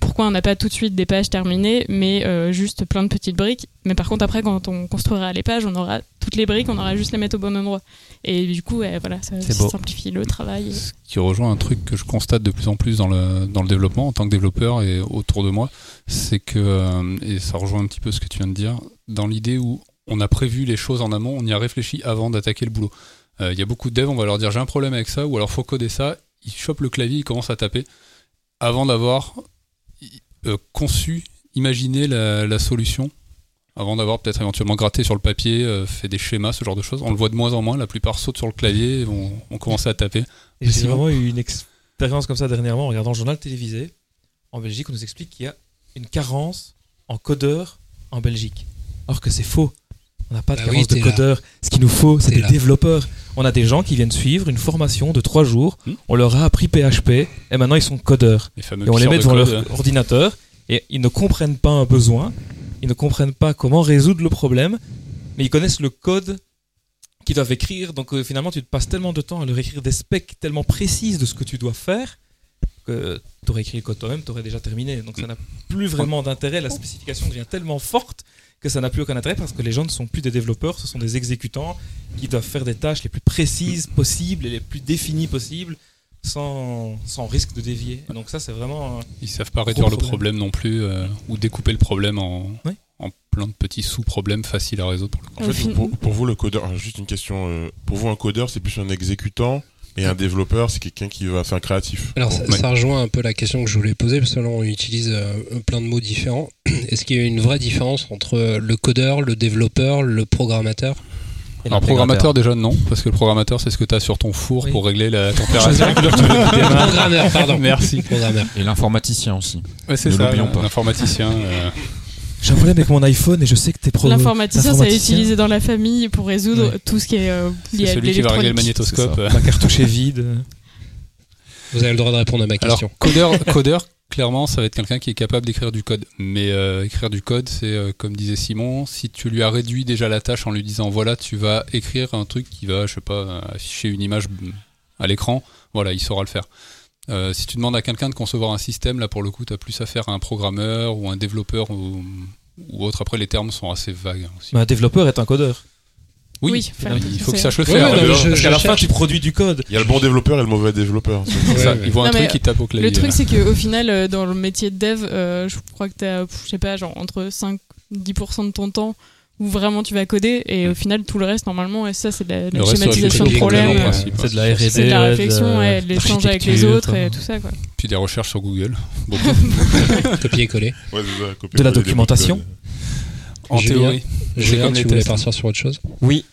pourquoi on n'a pas tout de suite des pages terminées, mais euh, juste plein de petites briques. Mais par contre, après, quand on construira les pages, on aura toutes les briques, on aura juste les mettre au bon endroit. Et du coup, ouais, voilà, ça, simplifie le travail. Ce qui rejoint un truc que je constate de plus en plus dans le, dans le développement en tant que développeur et autour de moi, c'est que, euh, et ça rejoint un petit peu ce que tu viens de dire, dans l'idée où on a prévu les choses en amont, on y a réfléchi avant d'attaquer le boulot. Euh, Il y a beaucoup de devs, on va leur dire j'ai un problème avec ça, ou alors faut coder ça, ils chopent le clavier, ils commencent à taper, avant d'avoir euh, conçu, imaginé la, la solution, avant d'avoir peut-être éventuellement gratté sur le papier, euh, fait des schémas, ce genre de choses. On le voit de moins en moins, la plupart sautent sur le clavier et vont, vont commencer à taper. Et J'ai vraiment eu une expérience comme ça dernièrement en regardant le journal télévisé. En Belgique, on nous explique qu'il y a une carence en codeurs en Belgique. Alors que c'est faux. On n'a pas de Bah carence oui, de là. codeurs. Ce qu'il nous faut, c'est des là. développeurs. On a des gens qui viennent suivre une formation de trois jours. Hmm. On leur a appris PHP et maintenant ils sont codeurs. Les Et on les met de devant code, leur ordinateur et ils ne comprennent pas un besoin. Ils ne comprennent pas comment résoudre le problème. Mais ils connaissent le code qu'ils doivent écrire. Donc euh, finalement, tu te passes tellement de temps à leur écrire des specs tellement précises de ce que tu dois faire que tu aurais écrit le code toi-même, tu aurais déjà terminé. Donc ça n'a plus vraiment d'intérêt. La spécification devient tellement forte que ça n'a plus aucun intérêt parce que les gens ne sont plus des développeurs, ce sont des exécutants qui doivent faire des tâches les plus précises possibles et les plus définies possibles sans, sans risque de dévier. Et donc ça, c'est vraiment... Ils savent pas réduire le problème. problème non plus euh, ou découper le problème en, Oui. en plein de petits sous-problèmes faciles à résoudre. Pour le coup. En fait, pour, pour vous, le codeur, juste une question. euh, pour vous, un codeur, c'est plus un exécutant et un développeur, c'est quelqu'un qui va faire un créatif. Alors ça, Ouais. ça rejoint un peu la question que je voulais poser parce que là on utilise euh, plein de mots différents. Est-ce qu'il y a une vraie différence entre le codeur, le développeur, le programmateur Alors programmateur déjà non, parce que le programmateur c'est ce que tu as sur ton four Oui. pour régler la température. Programmeur, pardon. Merci. Programmeur. Et l'informaticien aussi. Ouais, c'est Ne ça, l'oublions pas. l'informaticien. euh, J'ai un problème avec mon iPhone et je sais que t'es pro. L'informaticien, c'est utilisé dans la famille pour résoudre Ouais. tout ce qui est euh, lié c'est à celui qui va régler le magnétoscope. Euh. Ma cartouche est vide. Vous avez le droit de répondre à ma Alors question. codeur, codeur, clairement, ça va être quelqu'un qui est capable d'écrire du code. Mais euh, écrire du code, c'est euh, comme disait Simon, si tu lui as réduit déjà la tâche en lui disant voilà, tu vas écrire un truc qui va, je sais pas, afficher une image à l'écran, voilà, il saura le faire. Euh, si tu demandes à quelqu'un de concevoir un système, là pour le coup, tu as plus affaire à un programmeur ou un développeur ou, ou autre. Après, les termes sont assez vagues hein, aussi. Mais un développeur est un codeur. Oui, Oui, enfin, il faut c'est- sache le faire. ouais, non, le- mais je- Parce qu'à la fin, tu produis du code. Il y a le bon développeur et le mauvais développeur. ça, Ouais, il voit un truc, il tape au clavier. Le truc, c'est qu'au final, euh, dans le métier de dev, euh, je crois que tu as, je sais pas, genre entre 5-10% de ton temps où vraiment tu vas coder et au final, tout le reste, normalement, et ça, c'est de la, de schématisation de problèmes, euh, principe. C'est de la R&D. c'est de la réflexion, ouais, de l'échange avec les autres et quoi. tout ça, quoi. Puis des recherches sur Google. Ouais, ça, copier-coller De la documentation. En Julien. théorie. Julien, comme les tu voulais partir sur autre chose? Oui.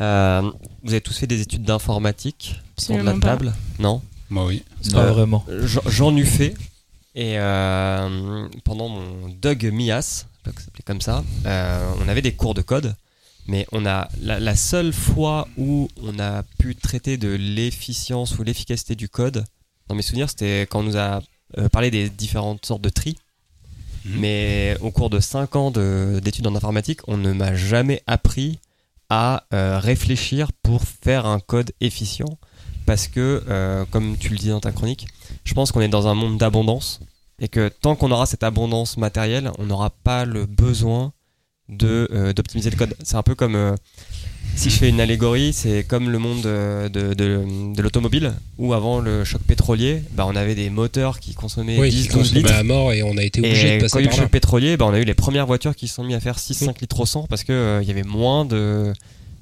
Euh, vous avez tous fait des études d'informatique sur de la table? Non? Moi, oui. Pas Euh, vraiment. J'en- J'en ai fait. Et euh, pendant mon Doug Mias, ça s'appelait comme ça, euh, on avait des cours de code. Mais on a la, la seule fois où on a pu traiter de l'efficience ou l'efficacité du code, dans mes souvenirs, c'était quand on nous a euh, parlé des différentes sortes de tri. Mhm. Mais au cours de 5 ans de- d'études en informatique, on ne m'a jamais appris à euh, réfléchir pour faire un code efficient. parce que, euh, comme tu le dis dans ta chronique, je pense qu'on est dans un monde d'abondance et que tant qu'on aura cette abondance matérielle, on n'aura pas le besoin de euh, d'optimiser le code. C'est un peu comme euh, si je fais une allégorie, c'est comme le monde euh, de, de, de l'automobile où avant le choc pétrolier, bah, on avait des moteurs qui consommaient Oui, 10 qui 12 consommaient litres. à mort et on a été obligé de quand passer il y a eu le choc pétrolier, bah, on a eu les premières voitures qui se sont mis à faire 6-5 litres au 100 parce qu'il il y avait moins de,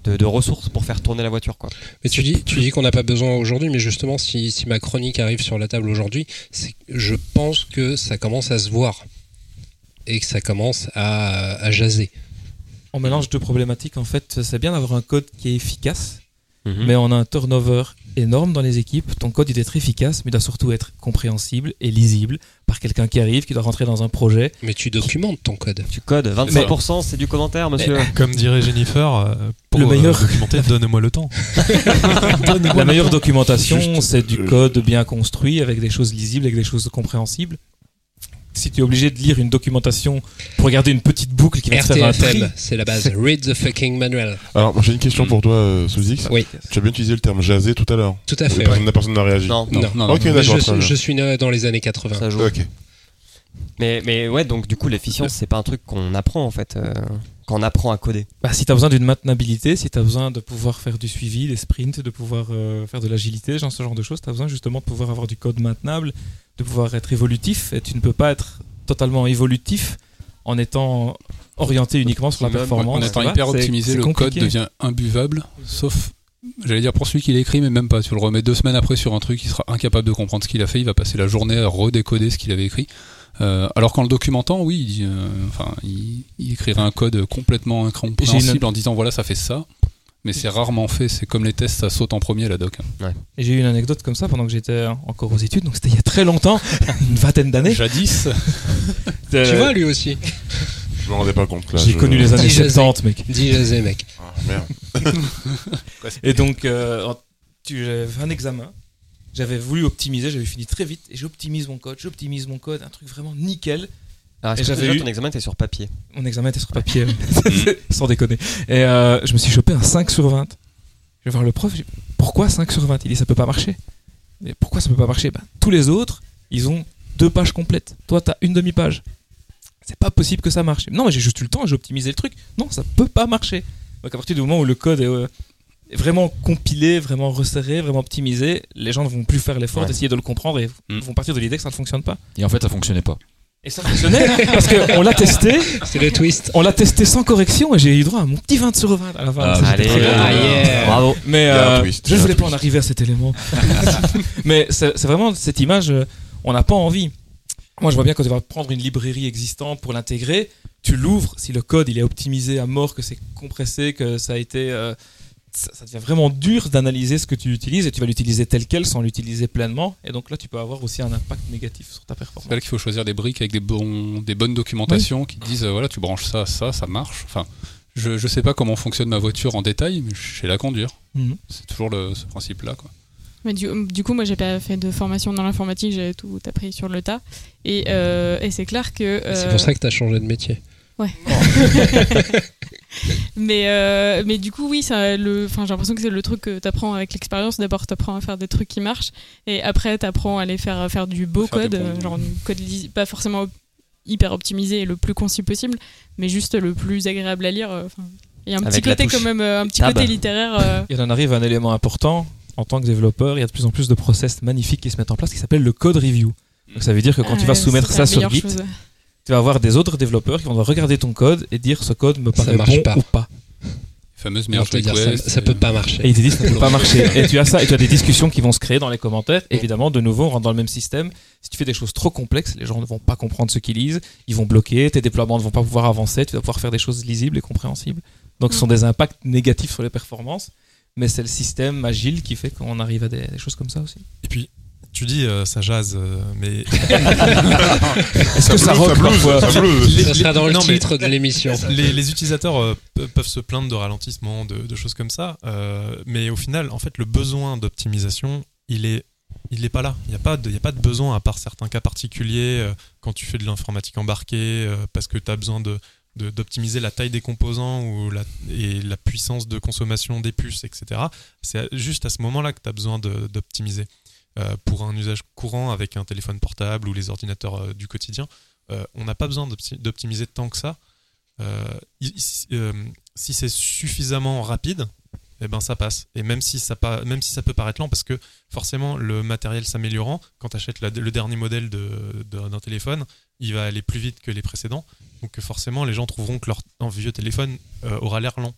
de, de ressources pour faire tourner la voiture. Quoi. Mais tu dis, tu dis qu'on n'a pas besoin aujourd'hui, mais justement, si, si ma chronique arrive sur la table aujourd'hui, c'est- je pense que ça commence à se voir et que ça commence à, à jaser. On mélange deux problématiques en fait. C'est bien d'avoir un code qui est efficace, Mhm. mais on a un turnover énorme dans les équipes. Ton code il doit être efficace, mais il doit surtout être compréhensible et lisible par quelqu'un qui arrive, qui doit rentrer dans un projet. Mais tu documentes ton code. Tu codes, 25% c'est du commentaire, monsieur. Comme dirait Jennifer, euh, pour Le meilleur. euh, documenter, donne-moi le temps. La meilleure documentation, c'est du code bien construit, avec des choses lisibles, avec des choses compréhensibles. Si tu es obligé de lire une documentation pour regarder une petite boucle qui va te faire un RTFM, c'est la base. Read the fucking manual. Alors, moi, j'ai une question pour toi, euh, Sous-X. Oui, Tu as bien utilisé le terme jaser tout à l'heure. tout à fait. Personne ouais. n'a personne n'a réagi. Non, Non, Non. non, non, Ok, d'accord, je, suis né dans les années 80. ça joue. Ok. Mais, mais ouais, donc du coup, l'efficience, c'est pas un truc qu'on apprend en fait, euh, quand on apprend à coder. bah, si tu as besoin d'une maintenabilité, si tu as besoin de pouvoir faire du suivi, des sprints, de pouvoir euh, faire de l'agilité, genre ce genre de choses, tu as besoin justement de pouvoir avoir du code maintenable, de pouvoir être évolutif. Et tu ne peux pas être totalement évolutif en étant orienté uniquement sur la performance. En étant hyper optimisé, le code devient imbuvable, sauf, j'allais dire pour celui qui l'écrit, mais même pas. Tu le remets deux semaines après sur un truc, il sera incapable de comprendre ce qu'il a fait, il va passer la journée à redécoder ce qu'il avait écrit. Euh, alors qu'en le documentant, oui, il, dit, euh, enfin, il, il écrirait un code complètement incompréhensible en disant voilà, ça fait ça. Mais c'est rarement fait, c'est comme les tests, ça saute en premier la doc. Et j'ai eu une anecdote comme ça pendant que j'étais encore aux études, donc c'était il y a très longtemps, une vingtaine d'années. Jadis, Tu Euh, vois, lui aussi. Je me rendais pas compte là. J'ai je- connu les années Dis Jazzy. 70, mec. Dis mec. Ah, merde. Et donc, euh, tu- j'avais fait un examen. J'avais voulu optimiser, j'avais fini très vite et j'optimise mon code, j'optimise mon code, un truc vraiment nickel. Alors, Et est-ce que j'avais eu- ton examen était sur papier Mon examen était sur papier, sans déconner. Et euh, je me suis chopé un 5 sur 20. Je vais voir le prof, je dis, pourquoi 5 sur 20 Il dit ça peut pas marcher. Mais pourquoi ça peut pas marcher? Ben, Tous les autres, ils ont deux pages complètes. Toi, tu as une demi-page. C'est pas possible que ça marche. Non, mais j'ai juste eu le temps, j'ai optimisé le truc. Non, ça peut pas marcher. Donc à partir du moment où le code est, euh, est vraiment compilé, vraiment resserré, vraiment optimisé, les gens ne vont plus faire l'effort Ouais. d'essayer de le comprendre et Mm. vont partir de l'idée que ça ne fonctionne pas. Et en fait, ça fonctionnait pas. Et ça fonctionnait parce qu'on l'a testé, C'est le twist. on l'a testé sans correction et j'ai eu droit à mon petit 20 sur 20 à la fin. Ah, Allez. Ah, yeah. bravo. Mais euh, je ne voulais pas en arriver à cet élément. Mais c'est vraiment cette image, euh, on n'a pas envie. Moi, je vois bien quand tu vas prendre une librairie existante pour l'intégrer, tu l'ouvres, si le code il est optimisé à mort, que c'est compressé, que ça a été... euh, ça devient vraiment dur d'analyser ce que tu utilises et tu vas l'utiliser tel quel sans l'utiliser pleinement. Et donc là, tu peux avoir aussi un impact négatif sur ta performance. c'est là qu'il faut choisir des briques avec des, bons, des bonnes documentations qui te disent euh, voilà, tu branches ça, ça, ça marche. Enfin, je, je sais pas comment fonctionne ma voiture en détail, mais je sais la conduire. Mhm. C'est toujours le, ce principe-là. Quoi. Mais du, du coup, moi, j'ai pas fait de formation dans l'informatique, j'ai tout appris sur le tas. Et, euh, et c'est clair que. C'est euh, pour ça que tu as changé de métier. mais, euh, mais du coup, oui, ça, le, j'ai l'impression que c'est le truc que tu apprends avec l'expérience. D'abord, tu apprends à faire des trucs qui marchent. Et après, tu apprends à aller faire, faire du beau Faire code. euh, Genre, code pas forcément hyper optimisé et le plus concis possible, mais juste le plus agréable à lire. Il y a un Avec petit côté quand même, euh, un petit tab. côté littéraire. Il en arrive à un élément important. En tant que développeur, il y a de plus en plus de process magnifiques qui se mettent en place qui s'appellent le code review. Donc ça veut dire que quand tu vas soumettre ça sur Git, chose. Tu vas avoir des autres développeurs qui vont devoir regarder ton code et dire ce code me paraît marche bon pas. ou pas. Fameuse merge dire, ça, ça peut pas marcher. Et ils te disent ça ne peut pas marcher. Et tu as ça, et tu as des discussions qui vont se créer dans les commentaires. Évidemment, de nouveau, on rentre dans le même système. Si tu fais des choses trop complexes, les gens ne vont pas comprendre ce qu'ils lisent, ils vont bloquer, tes déploiements ne vont pas pouvoir avancer, tu vas pouvoir faire des choses lisibles et compréhensibles. Donc ce sont des impacts négatifs sur les performances, mais c'est le système agile qui fait qu'on arrive à des, des choses comme ça aussi. Et puis, tu dis euh, ça jase, euh, mais Est-ce que ça rock parfois ça sera dans le Non, titre de l'émission. les, les utilisateurs euh, pe- peuvent se plaindre de ralentissement, de, de choses comme ça, euh, mais au final, en fait, le besoin d'optimisation, il est, il n'est pas là. Il n'y a pas de, il y a pas de besoin à part certains cas particuliers euh, quand tu fais de l'informatique embarquée, euh, parce que tu as besoin de d'optimiser la taille des composants ou la, et la puissance de consommation des puces, etc. C'est juste à ce moment-là que tu as besoin d'optimiser. Euh, pour un usage courant avec un téléphone portable ou les ordinateurs euh, du quotidien, euh, on n'a pas besoin d'opti- d'optimiser tant que ça. Si c'est suffisamment rapide, eh ben ça passe. Et même si ça, peut paraître lent, parce que forcément le matériel s'améliorant, quand tu achètes le dernier modèle d'un téléphone, il va aller plus vite que les précédents. Donc forcément les gens trouveront que leur vieux téléphone aura l'air lent.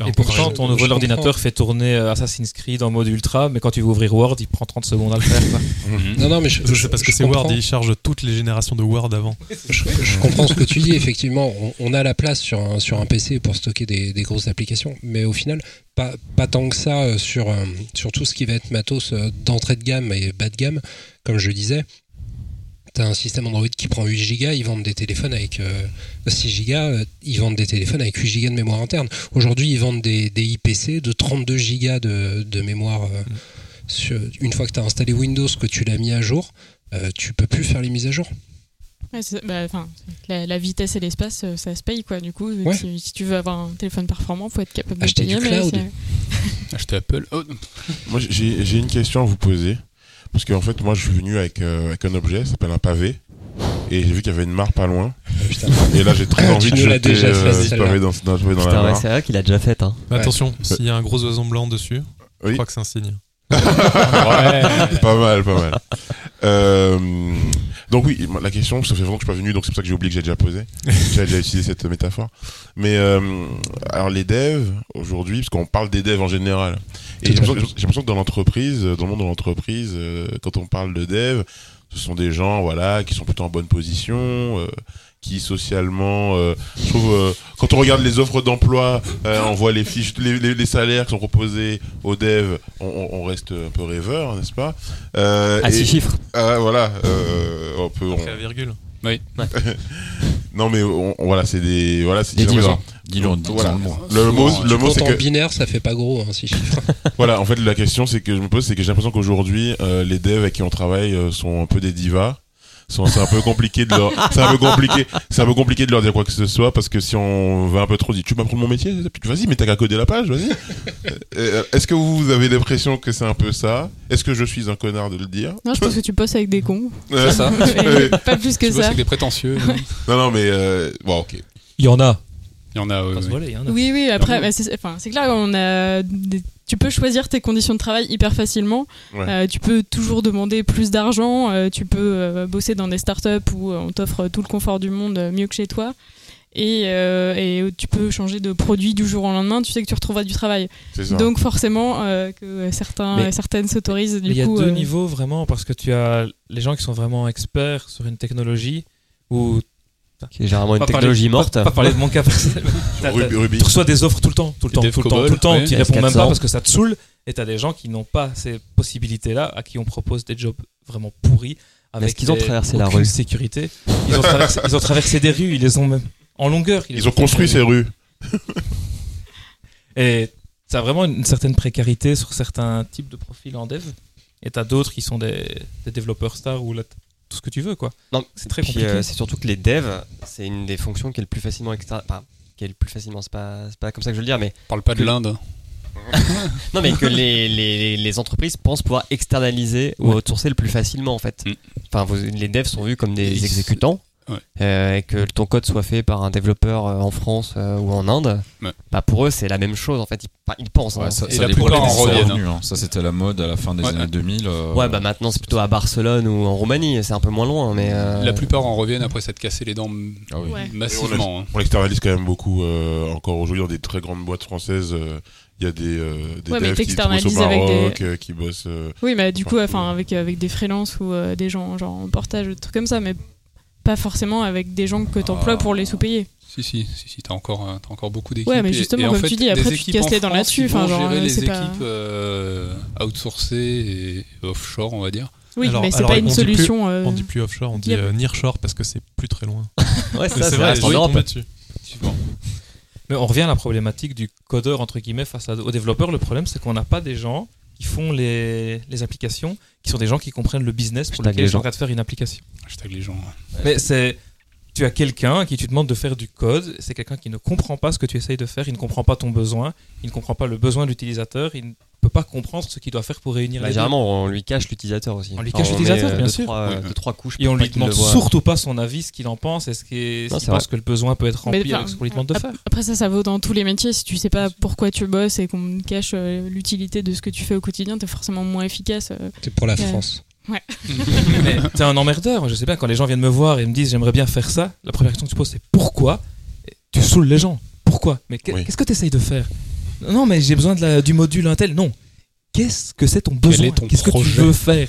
En Et pourtant, ton comprends. ordinateur fait tourner euh, Assassin's Creed en mode ultra, mais quand tu veux ouvrir Word, il prend 30 secondes à le faire. quoi. Non, non, mais je, je- c'est parce que c'est Word, il charge toutes les générations de Word avant. Je, je comprends ce que tu dis, effectivement. On, on a la place sur un, sur un PC pour stocker des, des grosses applications, mais au final, pas, pas tant que ça euh, sur, euh, sur tout ce qui va être matos d'entrée de gamme et bas de gamme. Comme je disais, tu as un système Android qui prend 8 Go, ils vendent des téléphones avec euh, 6 Go, euh, ils vendent des téléphones avec 8 Go de mémoire interne. Aujourd'hui, ils vendent des, des IPC de 32 Go de, de mémoire. euh, sur- une fois que tu as installé Windows, que tu l'as mis à jour, euh, tu peux plus faire les mises à jour. Ouais, bah, enfin, la, la vitesse et l'espace, euh, ça se paye quoi. Du coup, Ouais. si, si tu veux avoir un téléphone performant, faut être capable Acheter de payer. du cloud. Acheter Apple. Oh, Moi, j'ai une question à vous poser. Parce qu'en fait, moi, je suis venu avec, euh, avec un objet, ça s'appelle un pavé. Et j'ai vu qu'il y avait une mare pas loin. Putain. Et là, j'ai très Tu envie de jeter déjà euh, fait, ce celle-là. pavé dans, dans, dans la ouais, c'est vrai qu'il a déjà fait. Hein. Attention, s'il y a un gros oiseau blanc dessus, je crois que c'est un signe. pas mal, pas mal. Euh, donc oui, la question, ça fait longtemps que je suis pas venu, donc c'est pour ça que j'ai oublié que j'ai déjà posé. j'ai déjà utilisé cette métaphore. Mais euh, alors les devs aujourd'hui, parce qu'on parle des devs en général, et j'ai l'impression que dans l'entreprise, dans le monde de l'entreprise, euh, quand on parle de dev, ce sont des gens, voilà, qui sont plutôt en bonne position. euh, qui socialement, euh, je trouve, euh, quand on regarde les offres d'emploi, euh, on voit les fiches, les, les- les salaires qui sont proposés aux devs, on, on- on reste un peu rêveur, n'est-ce pas euh, À et- six chiffres. ah, voilà, euh, on peut. on- la virgule. Non mais on- on- voilà, c'est des voilà, c'est Des j'ai l'impression- divas. Dis-le, dis Voilà. le mot. Le mot, Tu c'est en que binaire, ça fait pas gros, hein, six chiffres. voilà. En fait, la question, c'est que je me pose, c'est que j'ai l'impression qu'aujourd'hui, euh, les devs avec qui on travaille euh, sont un peu des divas. C'est un peu compliqué de leur, c'est un peu compliqué, c'est un peu compliqué de leur dire quoi que ce soit parce que si on va un peu trop, dire tu m'apprends mon métier, vas-y, mais t'as qu'à coder la page, vas-y. Euh, Est-ce que vous avez l'impression que c'est un peu ça? Est-ce que je suis un connard de le dire? Non, je pense que tu bosses avec des cons. Euh, ça. Pas plus que Tu bosses ça. avec des prétentieux. Non, non, mais euh, bon, ok. Il y en a. Il y en a. voler, il y en a. Oui, oui, après, bah, c'est enfin, c'est clair, on a des- tu peux choisir tes conditions de travail hyper facilement. Ouais. Euh, tu peux toujours demander plus d'argent. euh, tu peux euh, bosser dans des startups où euh, on t'offre tout le confort du monde euh, mieux que chez toi. Et, euh, et tu peux changer de produit du jour au lendemain. Tu sais que tu retrouveras du travail. C'est ça. Donc forcément euh, que certains, Mais- certaines s'autorisent du Il y a deux euh, niveaux vraiment, parce que tu as les gens qui sont vraiment experts sur une technologie, ou Qui est généralement une pas parler- technologie pas- morte. Pas, parler de mon cas personnel. Tu reçois des offres tout le temps, tout le temps, tout le temps, tout le temps, qui répondent même S400. pas parce que ça te saoule. Et t'as des gens qui n'ont pas ces possibilités-là, à qui on propose des jobs vraiment pourris. Avec est-ce qu'ils ont des- traversé la rue sécurité. Ils ont, traversé, ils ont traversé des rues, ils les ont même en longueur. Ils ont construit ces rues. Et t'as vraiment une certaine précarité sur certains types de profils en dev. Et t'as d'autres qui sont des, des développeurs stars ou là, tout ce que tu veux, quoi. Non, C'est très puis, compliqué. euh, c'est surtout que les devs, c'est une des fonctions qui est le plus facilement extra... enfin, qui est le plus facilement, c'est pas, c'est pas comme ça que je veux le dire, mais Parle pas de Que- l'Inde. non, mais que les, les, les entreprises pensent pouvoir externaliser ou outsourcer le plus facilement en fait. Mm. Enfin, vous- les devs sont vus comme des Ils- exécutants. Ouais. euh, et que ton code soit fait par un développeur euh, en France euh, ou en Inde, Ouais. bah pour eux c'est la même chose en fait. Ils, ils pensent. hein. Ouais, ça, Et ça la plupart des en reviennent, hein. Ça, c'était la mode à la fin des Ouais. années 2000. euh, Ouais, bah maintenant c'est plutôt à Barcelone ou en Roumanie, c'est un peu moins loin, mais. euh, La plupart en reviennent après s'être cassé les dents Ah oui. Ouais. massivement. hein. On l'externalise quand même beaucoup euh, encore aujourd'hui dans des très grandes boîtes françaises. euh, Il y a des, euh, des Ouais, mais devs qui bossent au avec des- Maroc, euh, qui bossent. euh, Oui, mais du coup, enfin, avec, avec des freelances ou euh, des gens genre en portage, des trucs comme ça, mais pas forcément avec des gens que t'emploies Ah. pour les sous-payer. Si, si, si, si t'as encore, euh, t'as encore beaucoup d'équipes. Ouais, mais justement, et comme fait, tu dis, après, tu te casses les dents là-dessus, enfin, genre, gérer euh, les c'est équipes pas- euh, outsourcées et offshore, on va dire. Oui, Alors- mais c'est pas on une dit plus- solution. euh, On dit plus offshore, on dit viable. euh, nearshore parce que c'est plus très loin. Ouais, ça, c'est vrai, Europe. tombé dessus. Effectivement. Mais on revient à la problématique du codeur, entre guillemets, face aux développeurs. Le problème, c'est qu'on n'a pas des gens qui font les, les applications, qui sont des gens qui comprennent le business pour lequel les ils sont en train de faire une application. Hashtag les gens. Mais c'est. Tu as quelqu'un à qui tu demandes de faire du code, c'est quelqu'un qui ne comprend pas ce que tu essayes de faire, il ne comprend pas ton besoin, il ne comprend pas le besoin de l'utilisateur, il ne peut pas comprendre ce qu'il doit faire pour réunir Bah, les deux. généralement, on lui cache l'utilisateur aussi. On lui Enfin, cache l'utilisateur, bien deux, sûr. Trois, Oui. deux, trois couches Et on lui demande surtout pas son avis, ce qu'il en pense, est-ce qu'il pense vrai. que le besoin peut être rempli Mais, avec ce qu'on lui demande de faire. Après ça, ça vaut dans tous les métiers. Si tu sais pas pourquoi tu bosses et qu'on te cache euh, l'utilité de ce que tu fais au quotidien, t'es forcément moins efficace. euh. C'est pour la Ouais. Mais t'es un emmerdeur. Je sais bien, quand les gens viennent me voir et me disent j'aimerais bien faire ça, la première question que tu poses c'est pourquoi? Et Tu saoules les gens. Pourquoi? Mais Oui. qu'est-ce que tu essayes de faire? Non, mais j'ai besoin de la- du module Intel. Non. Qu'est-ce que c'est ton besoin? Qu'est-ce que tu veux faire?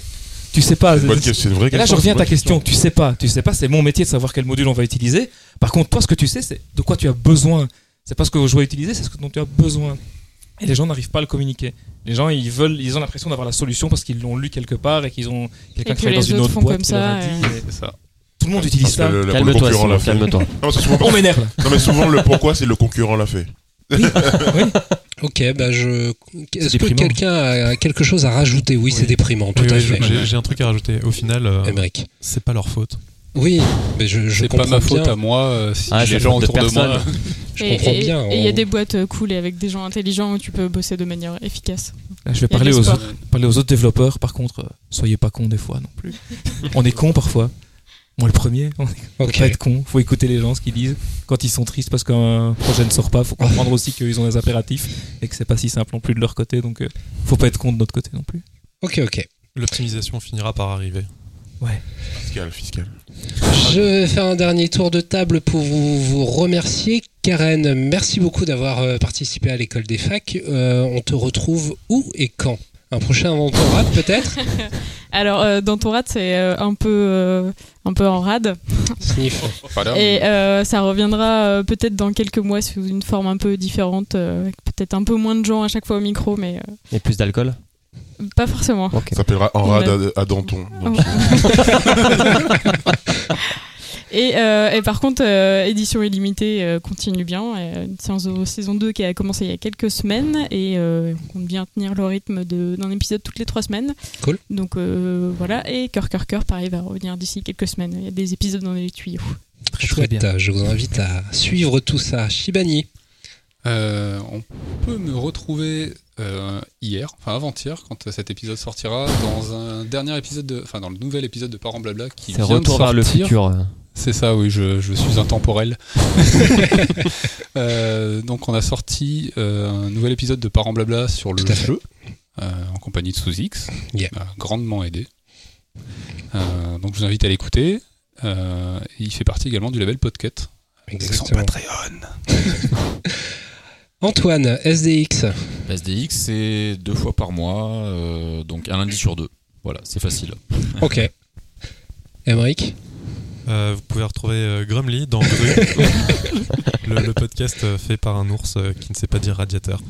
Tu sais pas. C'est une bonne question, c'est une vraie Et là, je reviens à ta question. Tu sais pas. Tu sais pas. C'est mon métier de savoir quel module on va utiliser. Par contre, toi, ce que tu sais, c'est de quoi tu as besoin. C'est pas ce que je dois utiliser, c'est ce dont tu as besoin. Et les gens n'arrivent pas à le communiquer. Les gens, ils veulent, ils ont l'impression d'avoir la solution parce qu'ils l'ont lu quelque part et qu'ils ont quelqu'un qui travaille dans une autre font boîte comme qui leur a ça, C'est ça. Tout le monde utilise Parce ça. Calme-toi, concurrent Simon, l'a fait. calme-toi. On m'énerve non, mais souvent le pourquoi c'est le concurrent l'a fait. Ok, bah je. Est-ce que quelqu'un a quelque chose à rajouter? Oui, Oui. c'est déprimant, tout Oui, à oui, fait. j'ai- un truc à rajouter. Au final, euh, c'est pas leur faute. Oui, mais je, je comprends pas ma faute bien. à moi euh, si Ah, les la gens de autour de, moi. Je Et- comprends et- bien. Et il y a des boîtes euh, cool et avec des gens intelligents où tu peux bosser de manière efficace. Là, je vais parler aux, l'espoir. parler aux autres développeurs. Par contre, euh, soyez pas cons des fois non plus. on est cons parfois. Moi le premier. On est Ok. pas être con. Faut écouter les gens ce qu'ils disent. Quand ils sont tristes parce qu'un projet ne sort pas, faut comprendre aussi qu'ils ont des impératifs et que c'est pas si simple non plus de leur côté. Donc, euh, faut pas être con de notre côté non plus. Ok, ok. L'optimisation finira par arriver. Fiscal, fiscal. Je vais faire un dernier tour de table pour vous, vous remercier. Karen, merci beaucoup d'avoir euh, participé à l'école des facs. Euh, on te retrouve où et quand? Un prochain inventorat peut-être? Alors, euh, dans ton rad, c'est euh, un, peu, euh, un peu en rad. Sniff. Et euh, ça reviendra euh, peut-être dans quelques mois sous une forme un peu différente. euh, avec peut-être un peu moins de gens à chaque fois au micro, mais euh, Et plus d'alcool? Pas forcément. Ça s'appellera En rade à, à Danton. Donc, et, euh, et par contre, euh, édition illimitée euh, continue bien. Euh, une séance de saison 2 qui a commencé il y a quelques semaines et euh, on compte bien tenir le rythme de- d'un épisode toutes les trois semaines. Cool. Donc euh, voilà. Et Cœur Cœur Cœur, pareil, va revenir d'ici quelques semaines. Il y a des épisodes dans les tuyaux. Très, très Chouette, bien. je vous invite à suivre tout ça. Shibani. Euh, on peut me retrouver euh, hier, enfin avant-hier, quand cet épisode sortira, dans un dernier épisode, de, enfin dans le nouvel épisode de Parents Blabla qui C'est vient retour de vers le futur. C'est ça, oui, je, je suis intemporel. Euh, donc on a sorti euh, un nouvel épisode de Parents Blabla sur le jeu, euh, en compagnie de Sous-X, Yeah. qui m'a grandement aidé. Euh, donc je vous invite à l'écouter. Euh, il fait partie également du label Podcat. avec son. Patreon. Antoine, SDX. SDX, c'est deux fois par mois, euh, donc un lundi sur deux. Voilà, c'est facile. Ok. Émeric. Euh, vous pouvez retrouver euh, Grumly dans le, le podcast euh, fait par un ours euh, qui ne sait pas dire radiateur.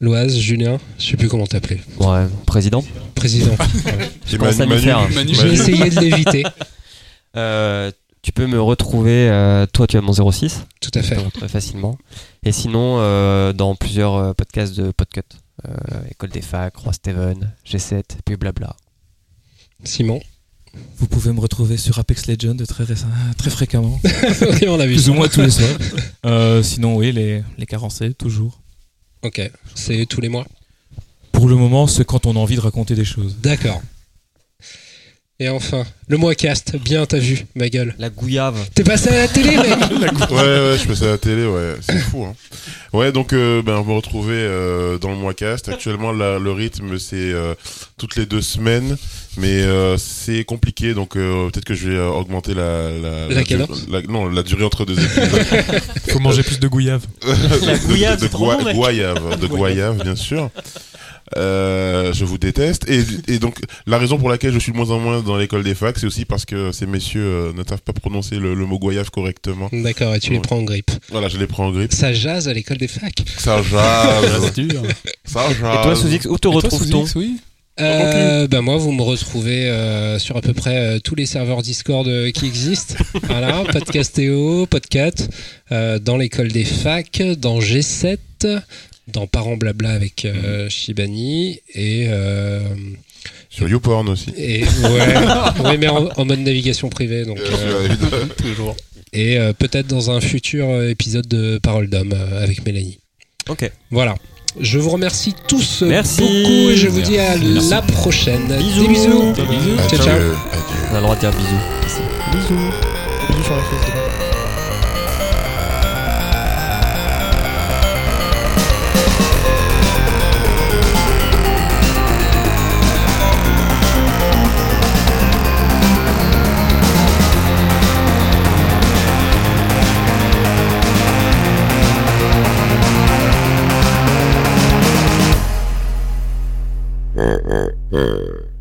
Loise, Julien, je sais plus comment t'appeler. Ouais, président. Président. Commence à Manu- J'ai essayé de l'éviter. Euh, tu peux me retrouver, euh, toi tu as mon 06, Tout à fait. facilement. Et sinon, euh, dans plusieurs euh, podcasts de Podcut. Euh, École des facs, Roi Steven, G7, puis blabla. Simon. Vous pouvez me retrouver sur Apex Legends très, très fréquemment, oui, on a vu plus ça. ou moins tous les soirs. Euh, sinon, oui, les, les carencés, toujours. Ok. C'est tous les mois. Pour le moment, c'est quand on a envie de raconter des choses. D'accord. Et enfin, le mois cast. Bien, t'as vu, ma gueule. La gouillave. T'es passé à la télé, mec Ouais, ouais, je passais à la télé, ouais, c'est fou. Hein. Ouais, donc euh, ben, vous me retrouvez euh, dans le mois cast. Actuellement, la- le rythme, c'est euh, toutes les deux semaines, mais euh, c'est compliqué, donc euh, peut-être que je vais euh, augmenter la... La, La du- cadence la- Non, la durée entre deux épisodes. Faut manger plus de gouillave. La gouillave, de, de, trop bon, mec. Goyave, de Goyave, bien sûr. Euh, je vous déteste. Et, et donc, la raison pour laquelle je suis de moins en moins dans l'école des facs, c'est aussi parce que ces messieurs euh, ne savent pas prononcer le, le mot Goyave correctement. D'accord, et tu les prends en grippe. Voilà, je les prends en grippe. Ça jase à l'école des facs. Ça jase. dur. Ça jase. Et toi, Sous-X, où te retrouve-t-on oui Euh, bah moi, vous me retrouvez euh, sur à peu près euh, tous les serveurs Discord euh, qui existent. voilà, Podcastéo, Podcat, euh, dans l'école des facs, dans G7, dans Parents Blabla avec euh, Shibani et euh, Sur YouPorn aussi. Et ouais, ouais mais en, en mode navigation privée. Donc, euh. Toujours. et euh, peut-être dans un futur épisode de Parole d'homme euh, avec Mélanie. Ok. Voilà. Je vous remercie tous Merci. beaucoup et je vous dis à Merci. la prochaine. Bisous. Des bisous. Bisous. Ciao, ciao. Adieu. On a le droit de dire bisous. Bisous. Bisous sur la- Hmm.